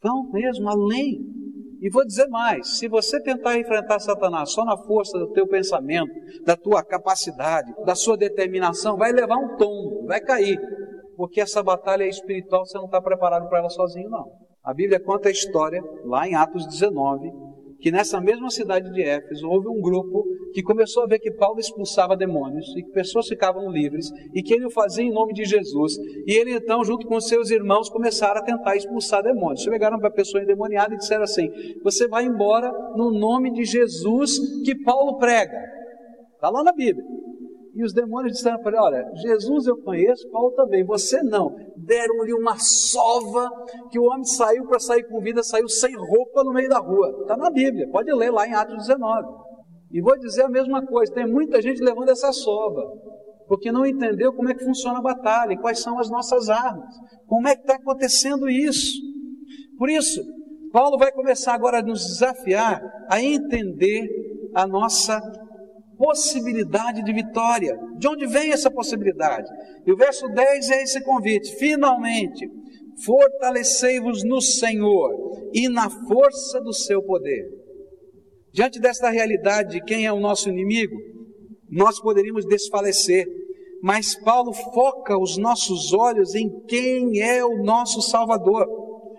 Vão mesmo além. E vou dizer mais: se você tentar enfrentar Satanás só na força do teu pensamento, da tua capacidade, da sua determinação, vai levar um tombo, vai cair. Porque essa batalha espiritual você não está preparado para ela sozinho, não. A Bíblia conta a história, lá em Atos 19, que nessa mesma cidade de Éfeso houve um grupo que começou a ver que Paulo expulsava demônios e que pessoas ficavam livres e que ele o fazia em nome de Jesus. E ele então, junto com seus irmãos, começaram a tentar expulsar demônios. Chegaram para a pessoa endemoniada e disseram assim: Você vai embora no nome de Jesus que Paulo prega. Está lá na Bíblia. E os demônios disseram para ele: Olha, Jesus eu conheço, Paulo também, você não. Deram-lhe uma sova que o homem saiu para sair com vida, saiu sem roupa no meio da rua. Está na Bíblia, pode ler lá em Atos 19. E vou dizer a mesma coisa: tem muita gente levando essa sova, porque não entendeu como é que funciona a batalha, quais são as nossas armas, como é que está acontecendo isso. Por isso, Paulo vai começar agora a nos desafiar a entender a nossa possibilidade de vitória. De onde vem essa possibilidade? E o verso 10 é esse convite: finalmente, fortalecei-vos no Senhor e na força do seu poder. Diante desta realidade de quem é o nosso inimigo, nós poderíamos desfalecer, mas Paulo foca os nossos olhos em quem é o nosso Salvador.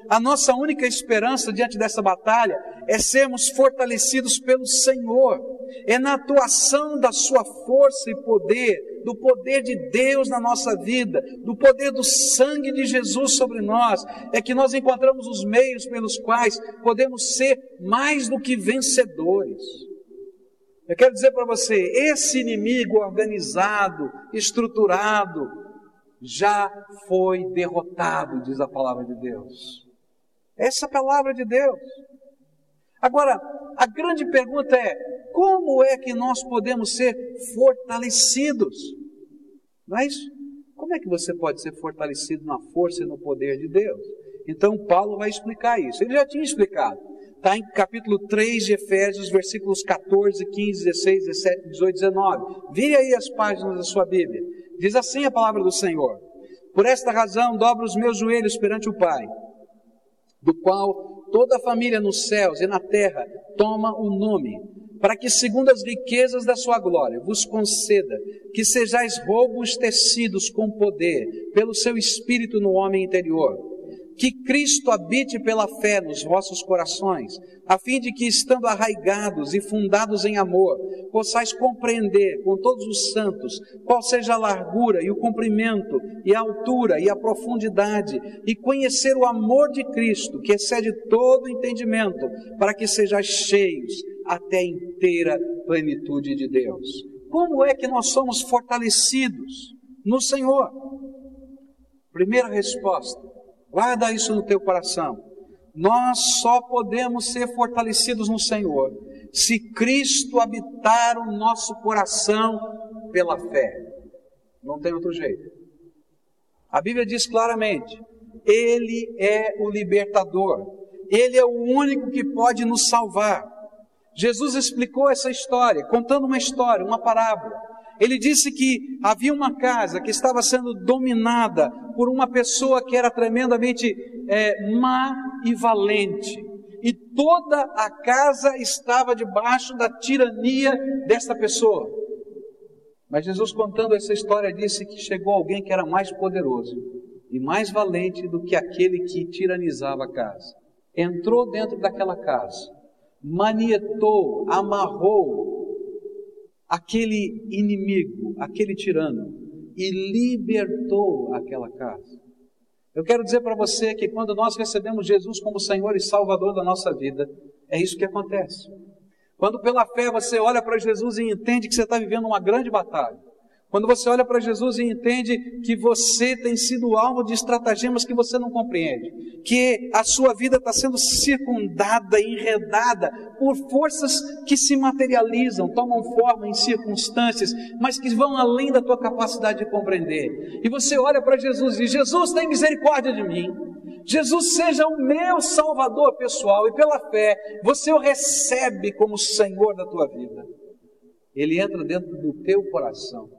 A nossa única esperança diante dessa batalha é sermos fortalecidos pelo Senhor, é na atuação da Sua força e poder, do poder de Deus na nossa vida, do poder do sangue de Jesus sobre nós, é que nós encontramos os meios pelos quais podemos ser mais do que vencedores. Eu quero dizer para você: esse inimigo organizado, estruturado, já foi derrotado, diz a palavra de Deus. Essa é a palavra de Deus. Agora, a grande pergunta é: como é que nós podemos ser fortalecidos? Não é isso? Como é que você pode ser fortalecido na força e no poder de Deus? Então, Paulo vai explicar isso. Ele já tinha explicado. Está em capítulo 3 de Efésios, versículos 14, 15, 16, 17, 18, 19. Vire aí as páginas da sua Bíblia. Diz assim a palavra do Senhor: Por esta razão, dobro os meus joelhos perante o Pai do qual toda a família nos céus e na terra toma o nome, para que, segundo as riquezas da sua glória, vos conceda que sejais robustecidos com poder pelo seu espírito no homem interior que Cristo habite pela fé nos vossos corações, a fim de que, estando arraigados e fundados em amor, possais compreender com todos os santos qual seja a largura e o comprimento, e a altura e a profundidade, e conhecer o amor de Cristo, que excede todo entendimento, para que sejais cheios até a inteira plenitude de Deus. Como é que nós somos fortalecidos no Senhor? Primeira resposta Guarda isso no teu coração. Nós só podemos ser fortalecidos no Senhor se Cristo habitar o nosso coração pela fé. Não tem outro jeito. A Bíblia diz claramente: Ele é o libertador, Ele é o único que pode nos salvar. Jesus explicou essa história, contando uma história, uma parábola. Ele disse que havia uma casa que estava sendo dominada por uma pessoa que era tremendamente é, má e valente. e toda a casa estava debaixo da tirania desta pessoa. Mas Jesus, contando essa história, disse que chegou alguém que era mais poderoso e mais valente do que aquele que tiranizava a casa. Entrou dentro daquela casa, manietou, amarrou aquele inimigo, aquele tirano, e libertou aquela casa. Eu quero dizer para você que quando nós recebemos Jesus como Senhor e Salvador da nossa vida, é isso que acontece. Quando pela fé você olha para Jesus e entende que você está vivendo uma grande batalha, quando você olha para Jesus e entende que você tem sido alvo de estratagemas que você não compreende, que a sua vida está sendo circundada, enredada por forças que se materializam, tomam forma em circunstâncias, mas que vão além da tua capacidade de compreender. E você olha para Jesus e diz: Jesus, tem misericórdia de mim. Jesus seja o meu salvador pessoal e pela fé você o recebe como Senhor da tua vida. Ele entra dentro do teu coração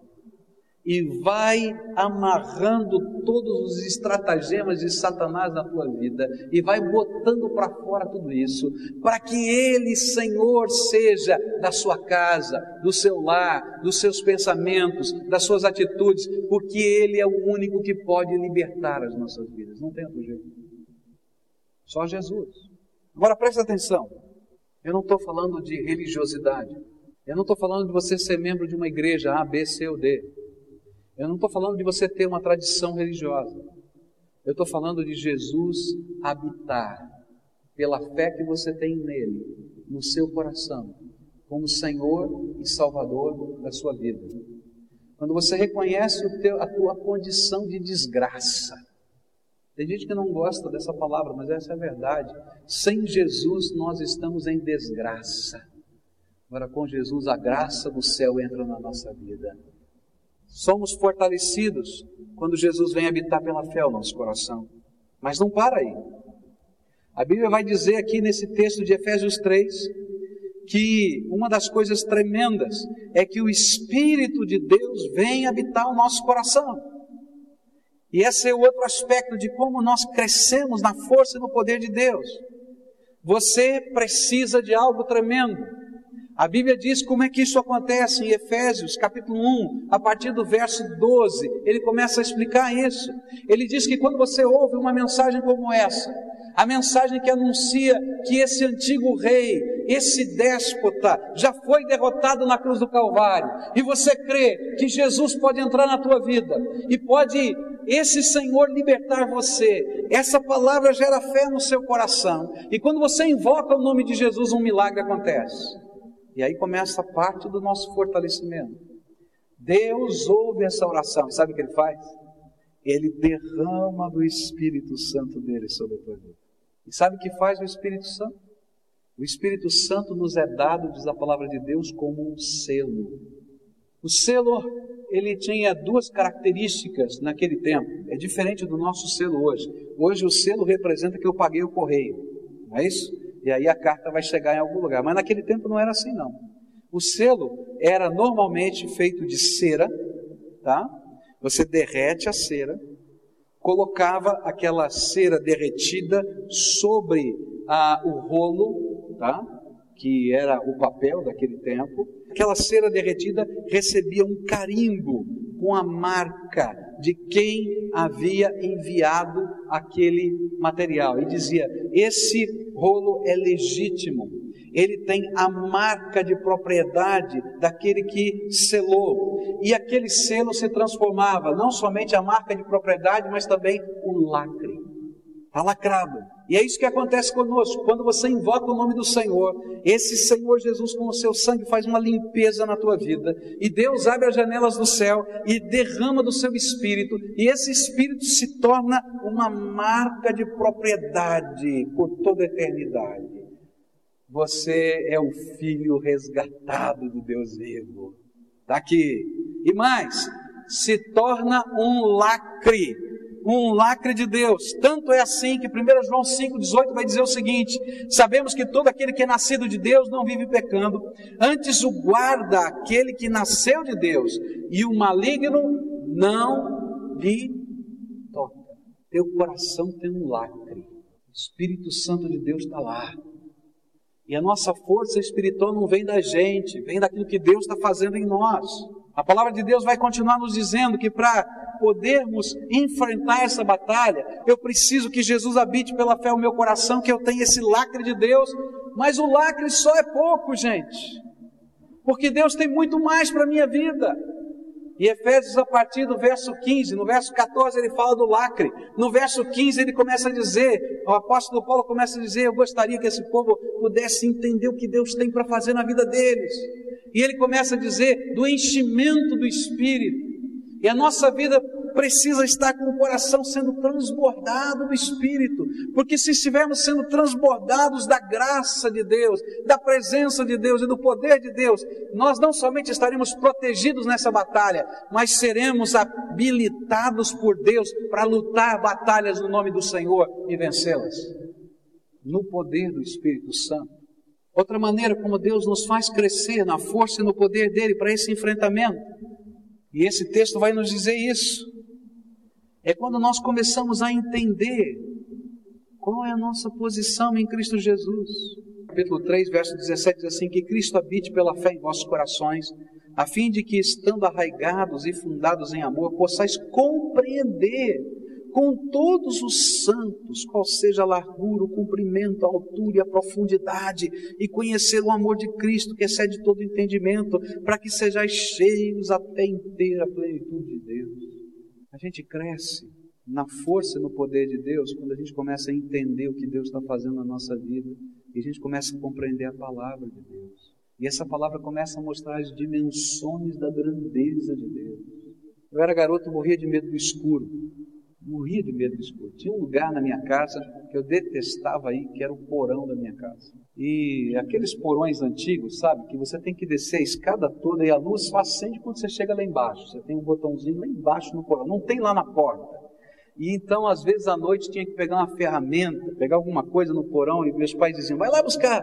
e vai amarrando todos os estratagemas de Satanás na tua vida e vai botando para fora tudo isso, para que Ele, Senhor, seja da sua casa, do seu lar, dos seus pensamentos, das suas atitudes, porque Ele é o único que pode libertar as nossas vidas. Não tem outro jeito. Só Jesus. Agora presta atenção. Eu não estou falando de religiosidade. Eu não estou falando de você ser membro de uma igreja A, B, C ou D. Eu não estou falando de você ter uma tradição religiosa. Eu estou falando de Jesus habitar, pela fé que você tem nele, no seu coração, como Senhor e Salvador da sua vida. Quando você reconhece teu, a tua condição de desgraça. Tem gente que não gosta dessa palavra, mas essa é a verdade. Sem Jesus nós estamos em desgraça. Agora, com Jesus, a graça do céu entra na nossa vida. Somos fortalecidos quando Jesus vem habitar pela fé o nosso coração. Mas não para aí. A Bíblia vai dizer aqui nesse texto de Efésios 3 que uma das coisas tremendas é que o Espírito de Deus vem habitar o nosso coração. E esse é o outro aspecto de como nós crescemos na força e no poder de Deus. Você precisa de algo tremendo. A Bíblia diz como é que isso acontece em Efésios, capítulo 1, a partir do verso 12. Ele começa a explicar isso. Ele diz que quando você ouve uma mensagem como essa, a mensagem que anuncia que esse antigo rei, esse déspota, já foi derrotado na cruz do Calvário, e você crê que Jesus pode entrar na tua vida e pode esse Senhor libertar você. Essa palavra gera fé no seu coração, e quando você invoca o nome de Jesus, um milagre acontece. E aí começa parte do nosso fortalecimento. Deus ouve essa oração, sabe o que ele faz? Ele derrama do Espírito Santo dele sobre a tua vida. E sabe o que faz o Espírito Santo? O Espírito Santo nos é dado, diz a palavra de Deus, como um selo. O selo, ele tinha duas características naquele tempo. É diferente do nosso selo hoje. Hoje o selo representa que eu paguei o correio. Não é isso? E aí a carta vai chegar em algum lugar. Mas naquele tempo não era assim, não. O selo era normalmente feito de cera, tá? Você derrete a cera, colocava aquela cera derretida sobre a, o rolo, tá? Que era o papel daquele tempo. Aquela cera derretida recebia um carimbo com a marca de quem havia enviado aquele material. E dizia: esse rolo é legítimo, ele tem a marca de propriedade daquele que selou. E aquele selo se transformava não somente a marca de propriedade, mas também o lacre. Está lacrado. E é isso que acontece conosco. Quando você invoca o nome do Senhor, esse Senhor Jesus, com o seu sangue, faz uma limpeza na tua vida. E Deus abre as janelas do céu e derrama do seu espírito. E esse espírito se torna uma marca de propriedade por toda a eternidade. Você é o filho resgatado do Deus vivo. Está aqui. E mais, se torna um lacre um lacre de Deus. Tanto é assim que 1 João 5,18 vai dizer o seguinte: Sabemos que todo aquele que é nascido de Deus não vive pecando, antes o guarda aquele que nasceu de Deus, e o maligno não lhe toca. Teu coração tem um lacre. O Espírito Santo de Deus está lá. E a nossa força espiritual não vem da gente, vem daquilo que Deus está fazendo em nós. A palavra de Deus vai continuar nos dizendo que para podermos enfrentar essa batalha, eu preciso que Jesus habite pela fé o meu coração, que eu tenha esse lacre de Deus. Mas o lacre só é pouco, gente. Porque Deus tem muito mais para a minha vida. E Efésios, a partir do verso 15, no verso 14 ele fala do lacre, no verso 15 ele começa a dizer, o apóstolo Paulo começa a dizer: Eu gostaria que esse povo pudesse entender o que Deus tem para fazer na vida deles. E ele começa a dizer do enchimento do Espírito. E a nossa vida precisa estar com o coração sendo transbordado do Espírito, porque se estivermos sendo transbordados da graça de Deus, da presença de Deus e do poder de Deus, nós não somente estaremos protegidos nessa batalha, mas seremos habilitados por Deus para lutar batalhas no nome do Senhor e vencê-las, no poder do Espírito Santo. Outra maneira como Deus nos faz crescer na força e no poder dele para esse enfrentamento. E esse texto vai nos dizer isso. É quando nós começamos a entender qual é a nossa posição em Cristo Jesus. Capítulo 3, verso 17 diz assim: Que Cristo habite pela fé em vossos corações, a fim de que, estando arraigados e fundados em amor, possais compreender com todos os santos, qual seja a largura, o comprimento, a altura e a profundidade, e conhecer o amor de Cristo que excede todo entendimento, para que sejais cheios até inteira a plenitude de Deus. A gente cresce na força e no poder de Deus quando a gente começa a entender o que Deus está fazendo na nossa vida e a gente começa a compreender a palavra de Deus. E essa palavra começa a mostrar as dimensões da grandeza de Deus. Eu era garoto, morria de medo do escuro morria de medo do escuro. Tinha um lugar na minha casa que eu detestava aí, que era o porão da minha casa. E aqueles porões antigos, sabe, que você tem que descer a escada toda e a luz só acende quando você chega lá embaixo. Você tem um botãozinho lá embaixo no porão, não tem lá na porta. E então, às vezes à noite, tinha que pegar uma ferramenta, pegar alguma coisa no porão, e meus pais diziam: vai lá buscar.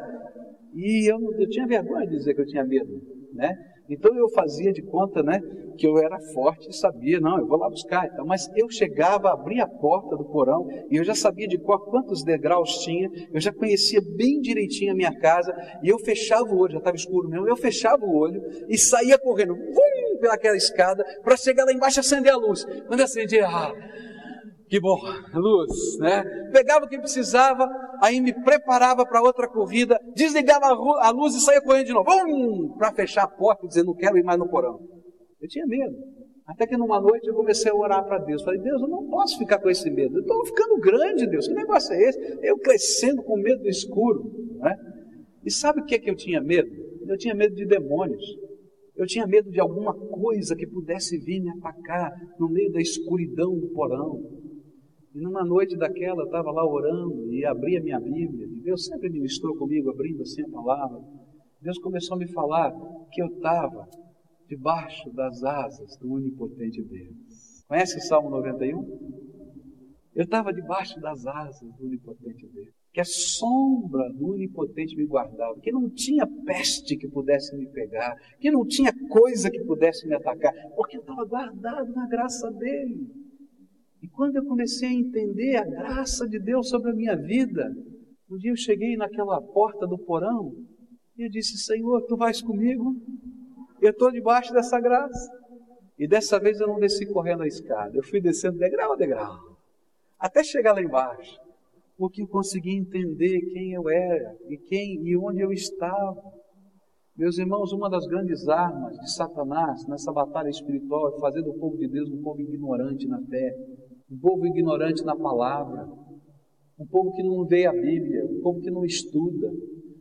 E eu, eu tinha vergonha de dizer que eu tinha medo, né? Então eu fazia de conta, né, que eu era forte e sabia, não, eu vou lá buscar. Então, mas eu chegava, abria a porta do porão e eu já sabia de quantos degraus tinha, eu já conhecia bem direitinho a minha casa e eu fechava o olho, já estava escuro mesmo, eu fechava o olho e saía correndo, vum, pelaquela escada para chegar lá embaixo e acender a luz. Quando eu acendia, ah, que bom, luz, né? Pegava o que precisava, aí me preparava para outra corrida, desligava a luz e saía correndo de novo, para fechar a porta e dizer, não quero ir mais no porão. Eu tinha medo. Até que numa noite eu comecei a orar para Deus. Falei, Deus, eu não posso ficar com esse medo. Eu estou ficando grande, Deus. Que negócio é esse? Eu crescendo com medo do escuro. Né? E sabe o que, é que eu tinha medo? Eu tinha medo de demônios. Eu tinha medo de alguma coisa que pudesse vir me atacar no meio da escuridão do porão. E numa noite daquela, eu estava lá orando e abri a minha Bíblia. E Deus sempre ministrou comigo, abrindo assim a palavra. Deus começou a me falar que eu estava debaixo das asas do onipotente Deus. Conhece o Salmo 91? Eu estava debaixo das asas do onipotente Deus. Que a sombra do onipotente me guardava, que não tinha peste que pudesse me pegar, que não tinha coisa que pudesse me atacar, porque eu estava guardado na graça dele. E quando eu comecei a entender a graça de Deus sobre a minha vida, um dia eu cheguei naquela porta do porão e eu disse: Senhor, tu vais comigo? Eu estou debaixo dessa graça. E dessa vez eu não desci correndo a escada, eu fui descendo degrau a degrau, até chegar lá embaixo, porque eu consegui entender quem eu era e quem e onde eu estava. Meus irmãos, uma das grandes armas de Satanás nessa batalha espiritual é fazer do povo de Deus um povo ignorante na fé um povo ignorante na palavra, um povo que não lê a Bíblia, um povo que não estuda.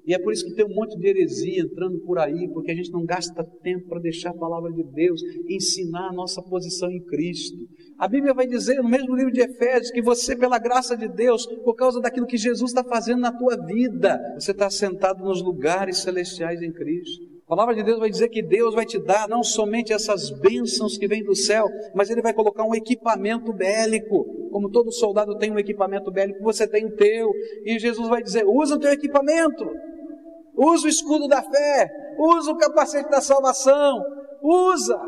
E é por isso que tem um monte de heresia entrando por aí, porque a gente não gasta tempo para deixar a palavra de Deus ensinar a nossa posição em Cristo. A Bíblia vai dizer no mesmo livro de Efésios que você, pela graça de Deus, por causa daquilo que Jesus está fazendo na tua vida, você está sentado nos lugares celestiais em Cristo. A palavra de Deus vai dizer que Deus vai te dar não somente essas bênçãos que vêm do céu, mas Ele vai colocar um equipamento bélico. Como todo soldado tem um equipamento bélico, você tem o teu. E Jesus vai dizer: usa o teu equipamento, usa o escudo da fé, usa o capacete da salvação, usa.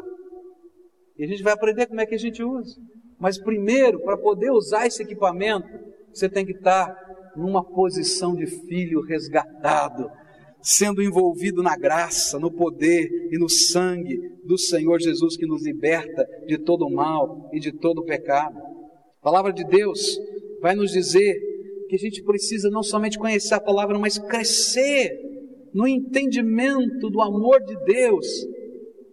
E a gente vai aprender como é que a gente usa. Mas primeiro, para poder usar esse equipamento, você tem que estar numa posição de filho resgatado sendo envolvido na graça, no poder e no sangue do Senhor Jesus que nos liberta de todo o mal e de todo o pecado. A palavra de Deus vai nos dizer que a gente precisa não somente conhecer a palavra, mas crescer no entendimento do amor de Deus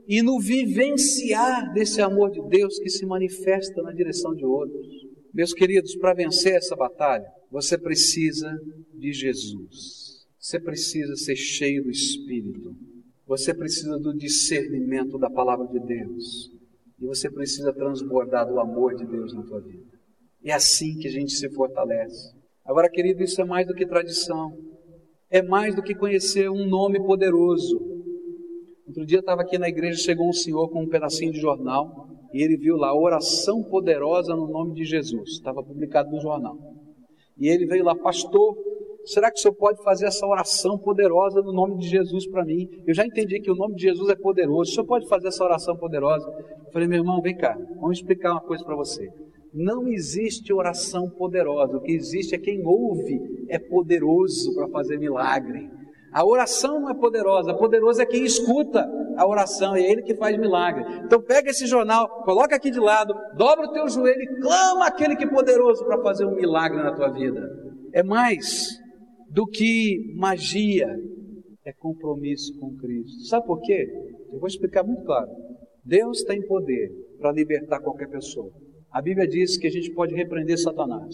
e no vivenciar desse amor de Deus que se manifesta na direção de outros. Meus queridos, para vencer essa batalha, você precisa de Jesus. Você precisa ser cheio do Espírito. Você precisa do discernimento da palavra de Deus. E você precisa transbordar do amor de Deus na tua vida. É assim que a gente se fortalece. Agora, querido, isso é mais do que tradição. É mais do que conhecer um nome poderoso. Outro dia estava aqui na igreja, chegou um senhor com um pedacinho de jornal e ele viu lá oração poderosa no nome de Jesus. Estava publicado no jornal. E ele veio lá, pastor, será que o senhor pode fazer essa oração poderosa no nome de Jesus para mim? Eu já entendi que o nome de Jesus é poderoso. O senhor pode fazer essa oração poderosa? Eu falei, meu irmão, vem cá, vamos explicar uma coisa para você. Não existe oração poderosa. O que existe é quem ouve é poderoso para fazer milagre. A oração não é poderosa, poderoso é quem escuta a oração, é ele que faz milagre. Então pega esse jornal, coloca aqui de lado, dobra o teu joelho e clama aquele que é poderoso para fazer um milagre na tua vida. É mais do que magia, é compromisso com Cristo. Sabe por quê? Eu vou explicar muito claro. Deus tem poder para libertar qualquer pessoa. A Bíblia diz que a gente pode repreender Satanás,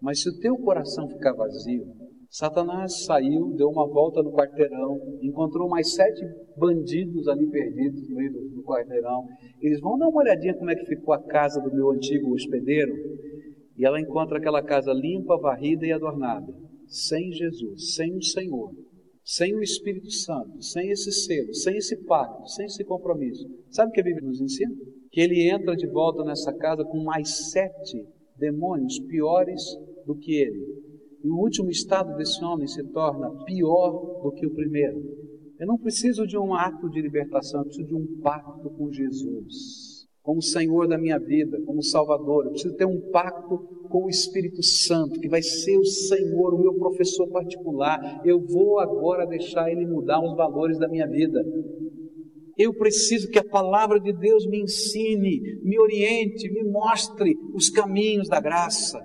mas se o teu coração ficar vazio, Satanás saiu, deu uma volta no quarteirão, encontrou mais sete bandidos ali perdidos no meio do, quarteirão. Eles vão dar uma olhadinha como é que ficou a casa do meu antigo hospedeiro. E ela encontra aquela casa limpa, varrida e adornada, sem Jesus, sem o Senhor, sem o Espírito Santo, sem esse selo, sem esse pacto, sem esse compromisso. Sabe o que a Bíblia nos ensina? Que ele entra de volta nessa casa com mais sete demônios piores do que ele. E o último estado desse homem se torna pior do que o primeiro. Eu não preciso de um ato de libertação, eu preciso de um pacto com Jesus. Como Senhor da minha vida, como Salvador. Eu preciso ter um pacto com o Espírito Santo, que vai ser o Senhor, o meu professor particular. Eu vou agora deixar Ele mudar os valores da minha vida. Eu preciso que a palavra de Deus me ensine, me oriente, me mostre os caminhos da graça.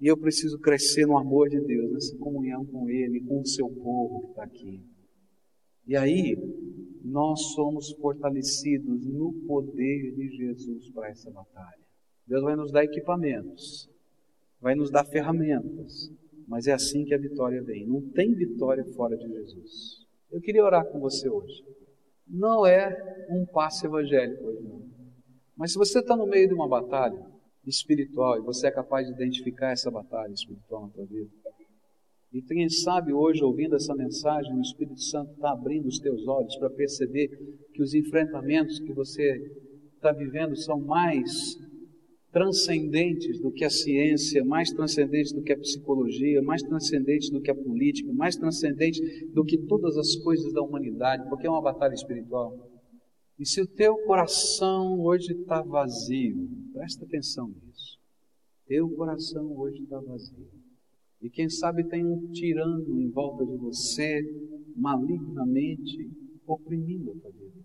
E eu preciso crescer no amor de Deus, nessa comunhão com Ele, com o seu povo que está aqui. E aí, nós somos fortalecidos no poder de Jesus para essa batalha. Deus vai nos dar equipamentos, vai nos dar ferramentas, mas é assim que a vitória vem. Não tem vitória fora de Jesus. Eu queria orar com você hoje. Não é um passe evangélico hoje, não. Mas se você está no meio de uma batalha, espiritual e você é capaz de identificar essa batalha espiritual na tua vida. E quem sabe hoje, ouvindo essa mensagem, o Espírito Santo está abrindo os teus olhos para perceber que os enfrentamentos que você está vivendo são mais transcendentes do que a ciência, mais transcendentes do que a psicologia, mais transcendentes do que a política, mais transcendentes do que todas as coisas da humanidade, porque é uma batalha espiritual. E se o teu coração hoje está vazio, presta atenção nisso. Teu coração hoje está vazio. E quem sabe tem um tirano em volta de você, malignamente, oprimindo a tua vida.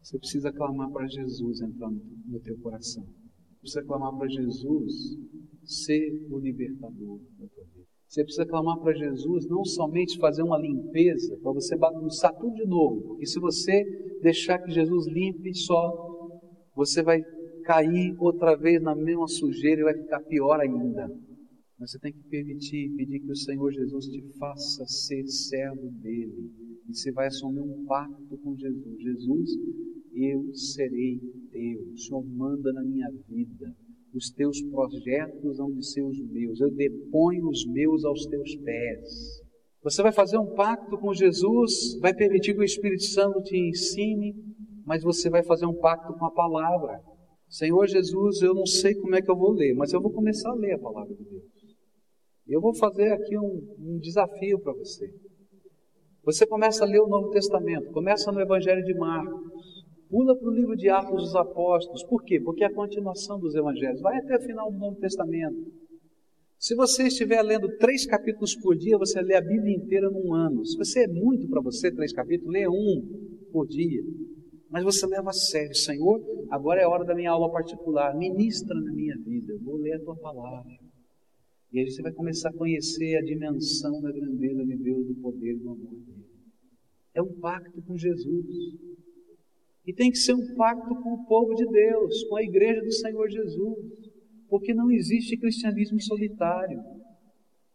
Você precisa clamar para Jesus entrar no teu coração. Você precisa clamar para Jesus ser o libertador da tua vida. Você precisa clamar para Jesus, não somente fazer uma limpeza, para você bagunçar tudo de novo. Porque se você deixar que Jesus limpe só, você vai cair outra vez na mesma sujeira e vai ficar pior ainda. Mas você tem que permitir, pedir que o Senhor Jesus te faça ser servo dele. E você vai assumir um pacto com Jesus. Jesus, eu serei teu. O Senhor manda na minha vida os teus projetos hão de ser os meus, eu deponho os meus aos teus pés. Você vai fazer um pacto com Jesus, vai permitir que o Espírito Santo te ensine, mas você vai fazer um pacto com a palavra. Senhor Jesus, eu não sei como é que eu vou ler, mas eu vou começar a ler a palavra de Deus. Eu vou fazer aqui um, um desafio para você. Você começa a ler o Novo Testamento, começa no Evangelho de Marcos, Pula para o livro de Atos dos Apóstolos. Por quê? Porque é a continuação dos evangelhos. Vai até o final do Novo Testamento. Se você estiver lendo três capítulos por dia, você lê a Bíblia inteira num ano. Se você é muito para você, três capítulos, lê um por dia. Mas você leva a sério, Senhor, agora é hora da minha aula particular, ministra na minha vida, eu vou ler a tua palavra. E aí você vai começar a conhecer a dimensão da grandeza de Deus, do poder e do amor dele. É um pacto com Jesus. E tem que ser um pacto com o povo de Deus, com a igreja do Senhor Jesus. Porque não existe cristianismo solitário.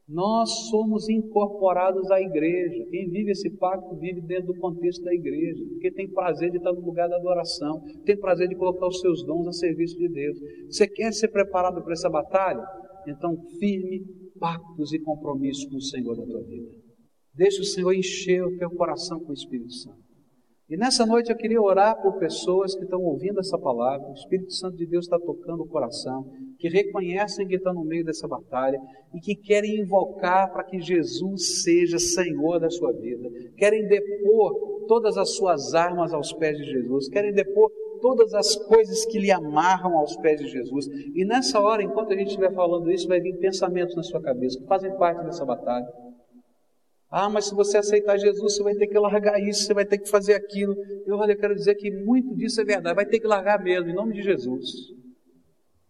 Nós somos incorporados à igreja. Quem vive esse pacto vive dentro do contexto da igreja, porque tem prazer de estar no lugar da adoração, tem prazer de colocar os seus dons a serviço de Deus. Você quer ser preparado para essa batalha? Então, firme pactos e compromissos com o Senhor da tua vida. Deixa o Senhor encher o teu coração com o Espírito Santo. E nessa noite eu queria orar por pessoas que estão ouvindo essa palavra, o Espírito Santo de Deus está tocando o coração, que reconhecem que estão no meio dessa batalha e que querem invocar para que Jesus seja Senhor da sua vida, querem depor todas as suas armas aos pés de Jesus, querem depor todas as coisas que lhe amarram aos pés de Jesus. E nessa hora, enquanto a gente estiver falando isso, vai vir pensamentos na sua cabeça que fazem parte dessa batalha. Ah, mas se você aceitar Jesus, você vai ter que largar isso, você vai ter que fazer aquilo. Eu, olha, quero dizer que muito disso é verdade, vai ter que largar mesmo, em nome de Jesus.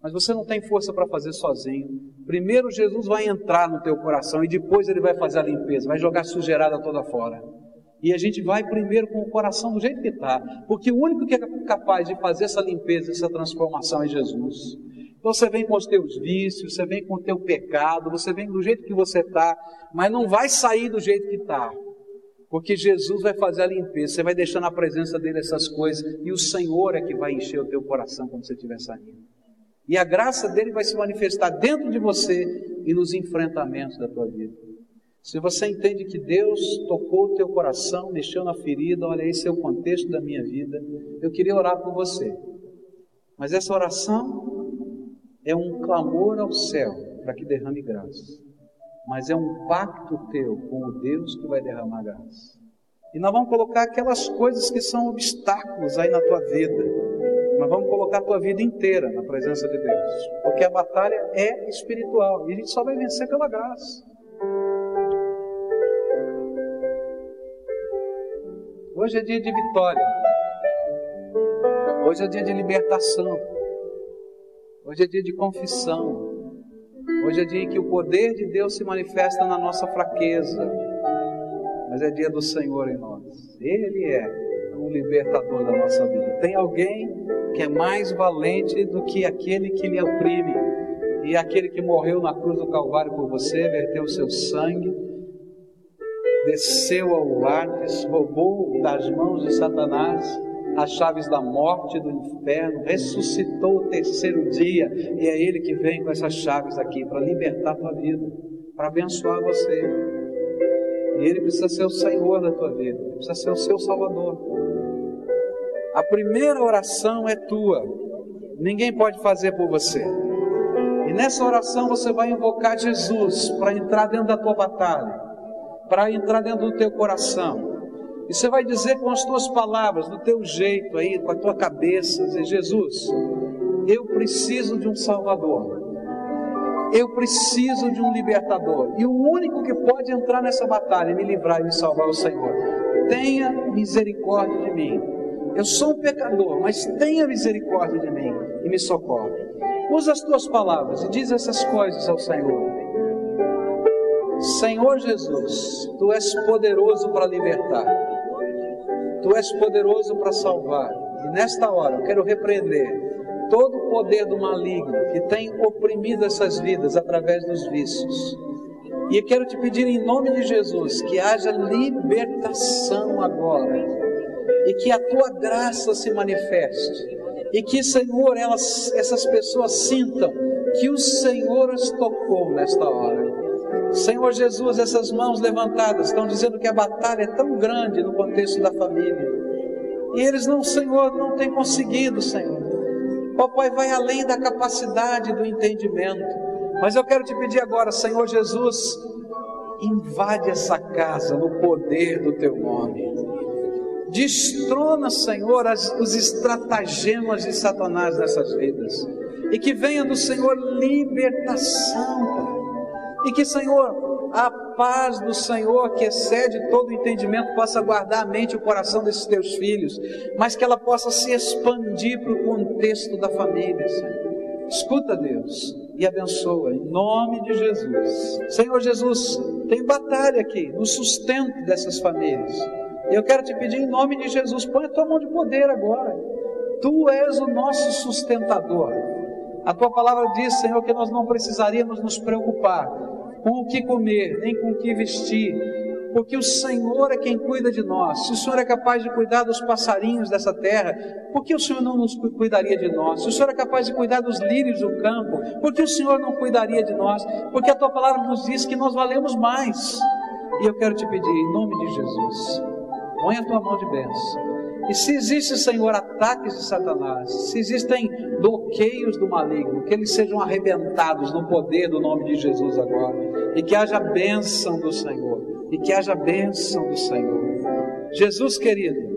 Mas você não tem força para fazer sozinho. Primeiro Jesus vai entrar no teu coração e depois ele vai fazer a limpeza, vai jogar sujeirada toda fora. E a gente vai primeiro com o coração do jeito que está, porque o único que é capaz de fazer essa limpeza, essa transformação é Jesus. Então você vem com os teus vícios, você vem com o teu pecado, você vem do jeito que você está, mas não vai sair do jeito que está. Porque Jesus vai fazer a limpeza, você vai deixar na presença dele essas coisas, e o Senhor é que vai encher o teu coração quando você estiver saindo. E a graça dele vai se manifestar dentro de você e nos enfrentamentos da tua vida. Se você entende que Deus tocou o teu coração, mexeu na ferida, olha, esse é o contexto da minha vida, eu queria orar por você. Mas essa oração é um clamor ao céu para que derrame graça, mas é um pacto teu com o Deus que vai derramar graça. E nós vamos colocar aquelas coisas que são obstáculos aí na tua vida, mas vamos colocar a tua vida inteira na presença de Deus, porque a batalha é espiritual e a gente só vai vencer pela graça. Hoje é dia de vitória. Hoje é dia de libertação. Hoje é dia de confissão. Hoje é dia em que o poder de Deus se manifesta na nossa fraqueza. Mas é dia do Senhor em nós. Ele é o libertador da nossa vida. Tem alguém que é mais valente do que aquele que lhe oprime. E aquele que morreu na cruz do Calvário por você, verteu o seu sangue, desceu ao Hades, roubou das mãos de Satanás as chaves da morte do inferno, ressuscitou o terceiro dia, e é Ele que vem com essas chaves aqui para libertar a tua vida, para abençoar você. E Ele precisa ser o Senhor da tua vida, Ele precisa ser o seu Salvador. A primeira oração é tua, ninguém pode fazer por você. E nessa oração você vai invocar Jesus para entrar dentro da tua batalha, para entrar dentro do teu coração e você vai dizer com as tuas palavras, do teu jeito aí, com a tua cabeça, dizer, Jesus, eu preciso de um Salvador. Eu preciso de um libertador. E o único que pode entrar nessa batalha e me livrar e me salvar é o Senhor. Tenha misericórdia de mim. Eu sou um pecador, mas tenha misericórdia de mim e me socorre. Usa as tuas palavras e diz essas coisas ao Senhor. Senhor Jesus, tu és poderoso para libertar. Tu és poderoso para salvar. E nesta hora eu quero repreender todo o poder do maligno que tem oprimido essas vidas através dos vícios. E eu quero te pedir em nome de Jesus que haja libertação agora. E que a tua graça se manifeste. E que, Senhor, elas, essas pessoas sintam que o Senhor as tocou nesta hora Senhor Jesus, essas mãos levantadas estão dizendo que a batalha é tão grande no contexto da família. E eles não, Senhor, não têm conseguido, Senhor. Papai vai além da capacidade do entendimento. Mas eu quero te pedir agora, Senhor Jesus, invade essa casa no poder do teu nome. Destrona, Senhor, as, os estratagemas de Satanás nessas vidas. E que venha do Senhor libertação, Pai E que, Senhor, a paz do Senhor, que excede todo entendimento, possa guardar a mente e o coração desses teus filhos, mas que ela possa se expandir para o contexto da família, Senhor. Escuta, Deus, e abençoa, em nome de Jesus. Senhor Jesus, tem batalha aqui no sustento dessas famílias. Eu quero te pedir em nome de Jesus, põe a tua mão de poder agora. Tu és o nosso sustentador. A tua palavra diz, Senhor, que nós não precisaríamos nos preocupar com o que comer, nem com o que vestir, porque o Senhor é quem cuida de nós. Se o Senhor é capaz de cuidar dos passarinhos dessa terra, por que o Senhor não nos cuidaria de nós? Se o Senhor é capaz de cuidar dos lírios do campo, por que o Senhor não cuidaria de nós? Porque a tua palavra nos diz que nós valemos mais. E eu quero te pedir, em nome de Jesus, põe a tua mão de bênção. E se existe, Senhor, ataques de Satanás, se existem bloqueios do maligno, que eles sejam arrebentados no poder do nome de Jesus agora, e que haja bênção do Senhor, e que haja bênção do Senhor. Jesus querido,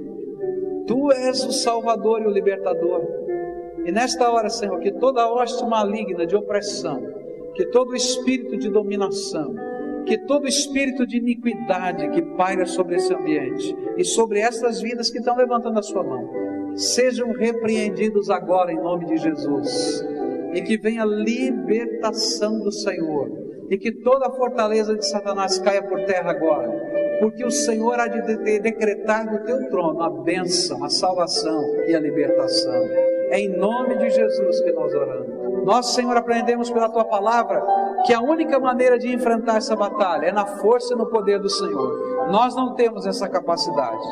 Tu és o Salvador e o Libertador. E nesta hora, Senhor, que toda hoste maligna de opressão, que todo espírito de dominação, que todo espírito de iniquidade que paira sobre esse ambiente e sobre essas vidas que estão levantando a sua mão, sejam repreendidos agora em nome de Jesus. E que venha libertação do Senhor. E que toda a fortaleza de Satanás caia por terra agora. Porque o Senhor há de decretar do teu trono a bênção, a salvação e a libertação. É em nome de Jesus que nós oramos. Nós, Senhor, aprendemos pela tua palavra que a única maneira de enfrentar essa batalha é na força e no poder do Senhor. Nós não temos essa capacidade.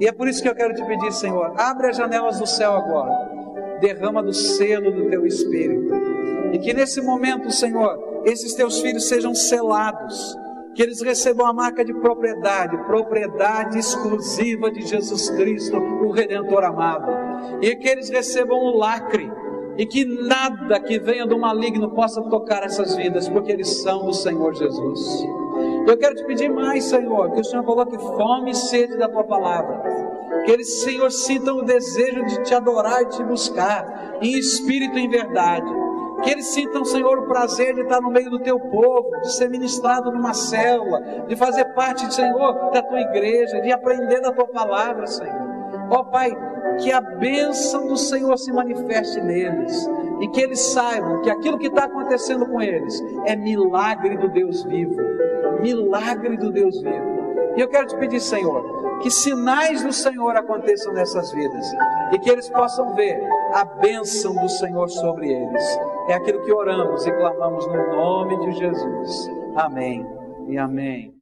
E é por isso que eu quero te pedir, Senhor, abre as janelas do céu agora, derrama do selo do teu espírito. E que nesse momento, Senhor, esses teus filhos sejam selados, que eles recebam a marca de propriedade, propriedade exclusiva de Jesus Cristo, o Redentor amado, e que eles recebam o lacre e que nada que venha do maligno possa tocar essas vidas, porque eles são do Senhor Jesus. Eu quero te pedir mais, Senhor, que o Senhor coloque fome e sede da tua palavra. Que eles, Senhor, sintam o desejo de te adorar e te buscar, em espírito e em verdade. Que eles sintam, Senhor, o prazer de estar no meio do teu povo, de ser ministrado numa célula, de fazer parte, Senhor, da tua igreja, de aprender da tua palavra, Senhor. Ó oh, Pai, que a bênção do Senhor se manifeste neles e que eles saibam que aquilo que está acontecendo com eles é milagre do Deus vivo. Milagre do Deus vivo. E eu quero te pedir, Senhor, que sinais do Senhor aconteçam nessas vidas e que eles possam ver a bênção do Senhor sobre eles. É aquilo que oramos e clamamos no nome de Jesus. Amém e amém.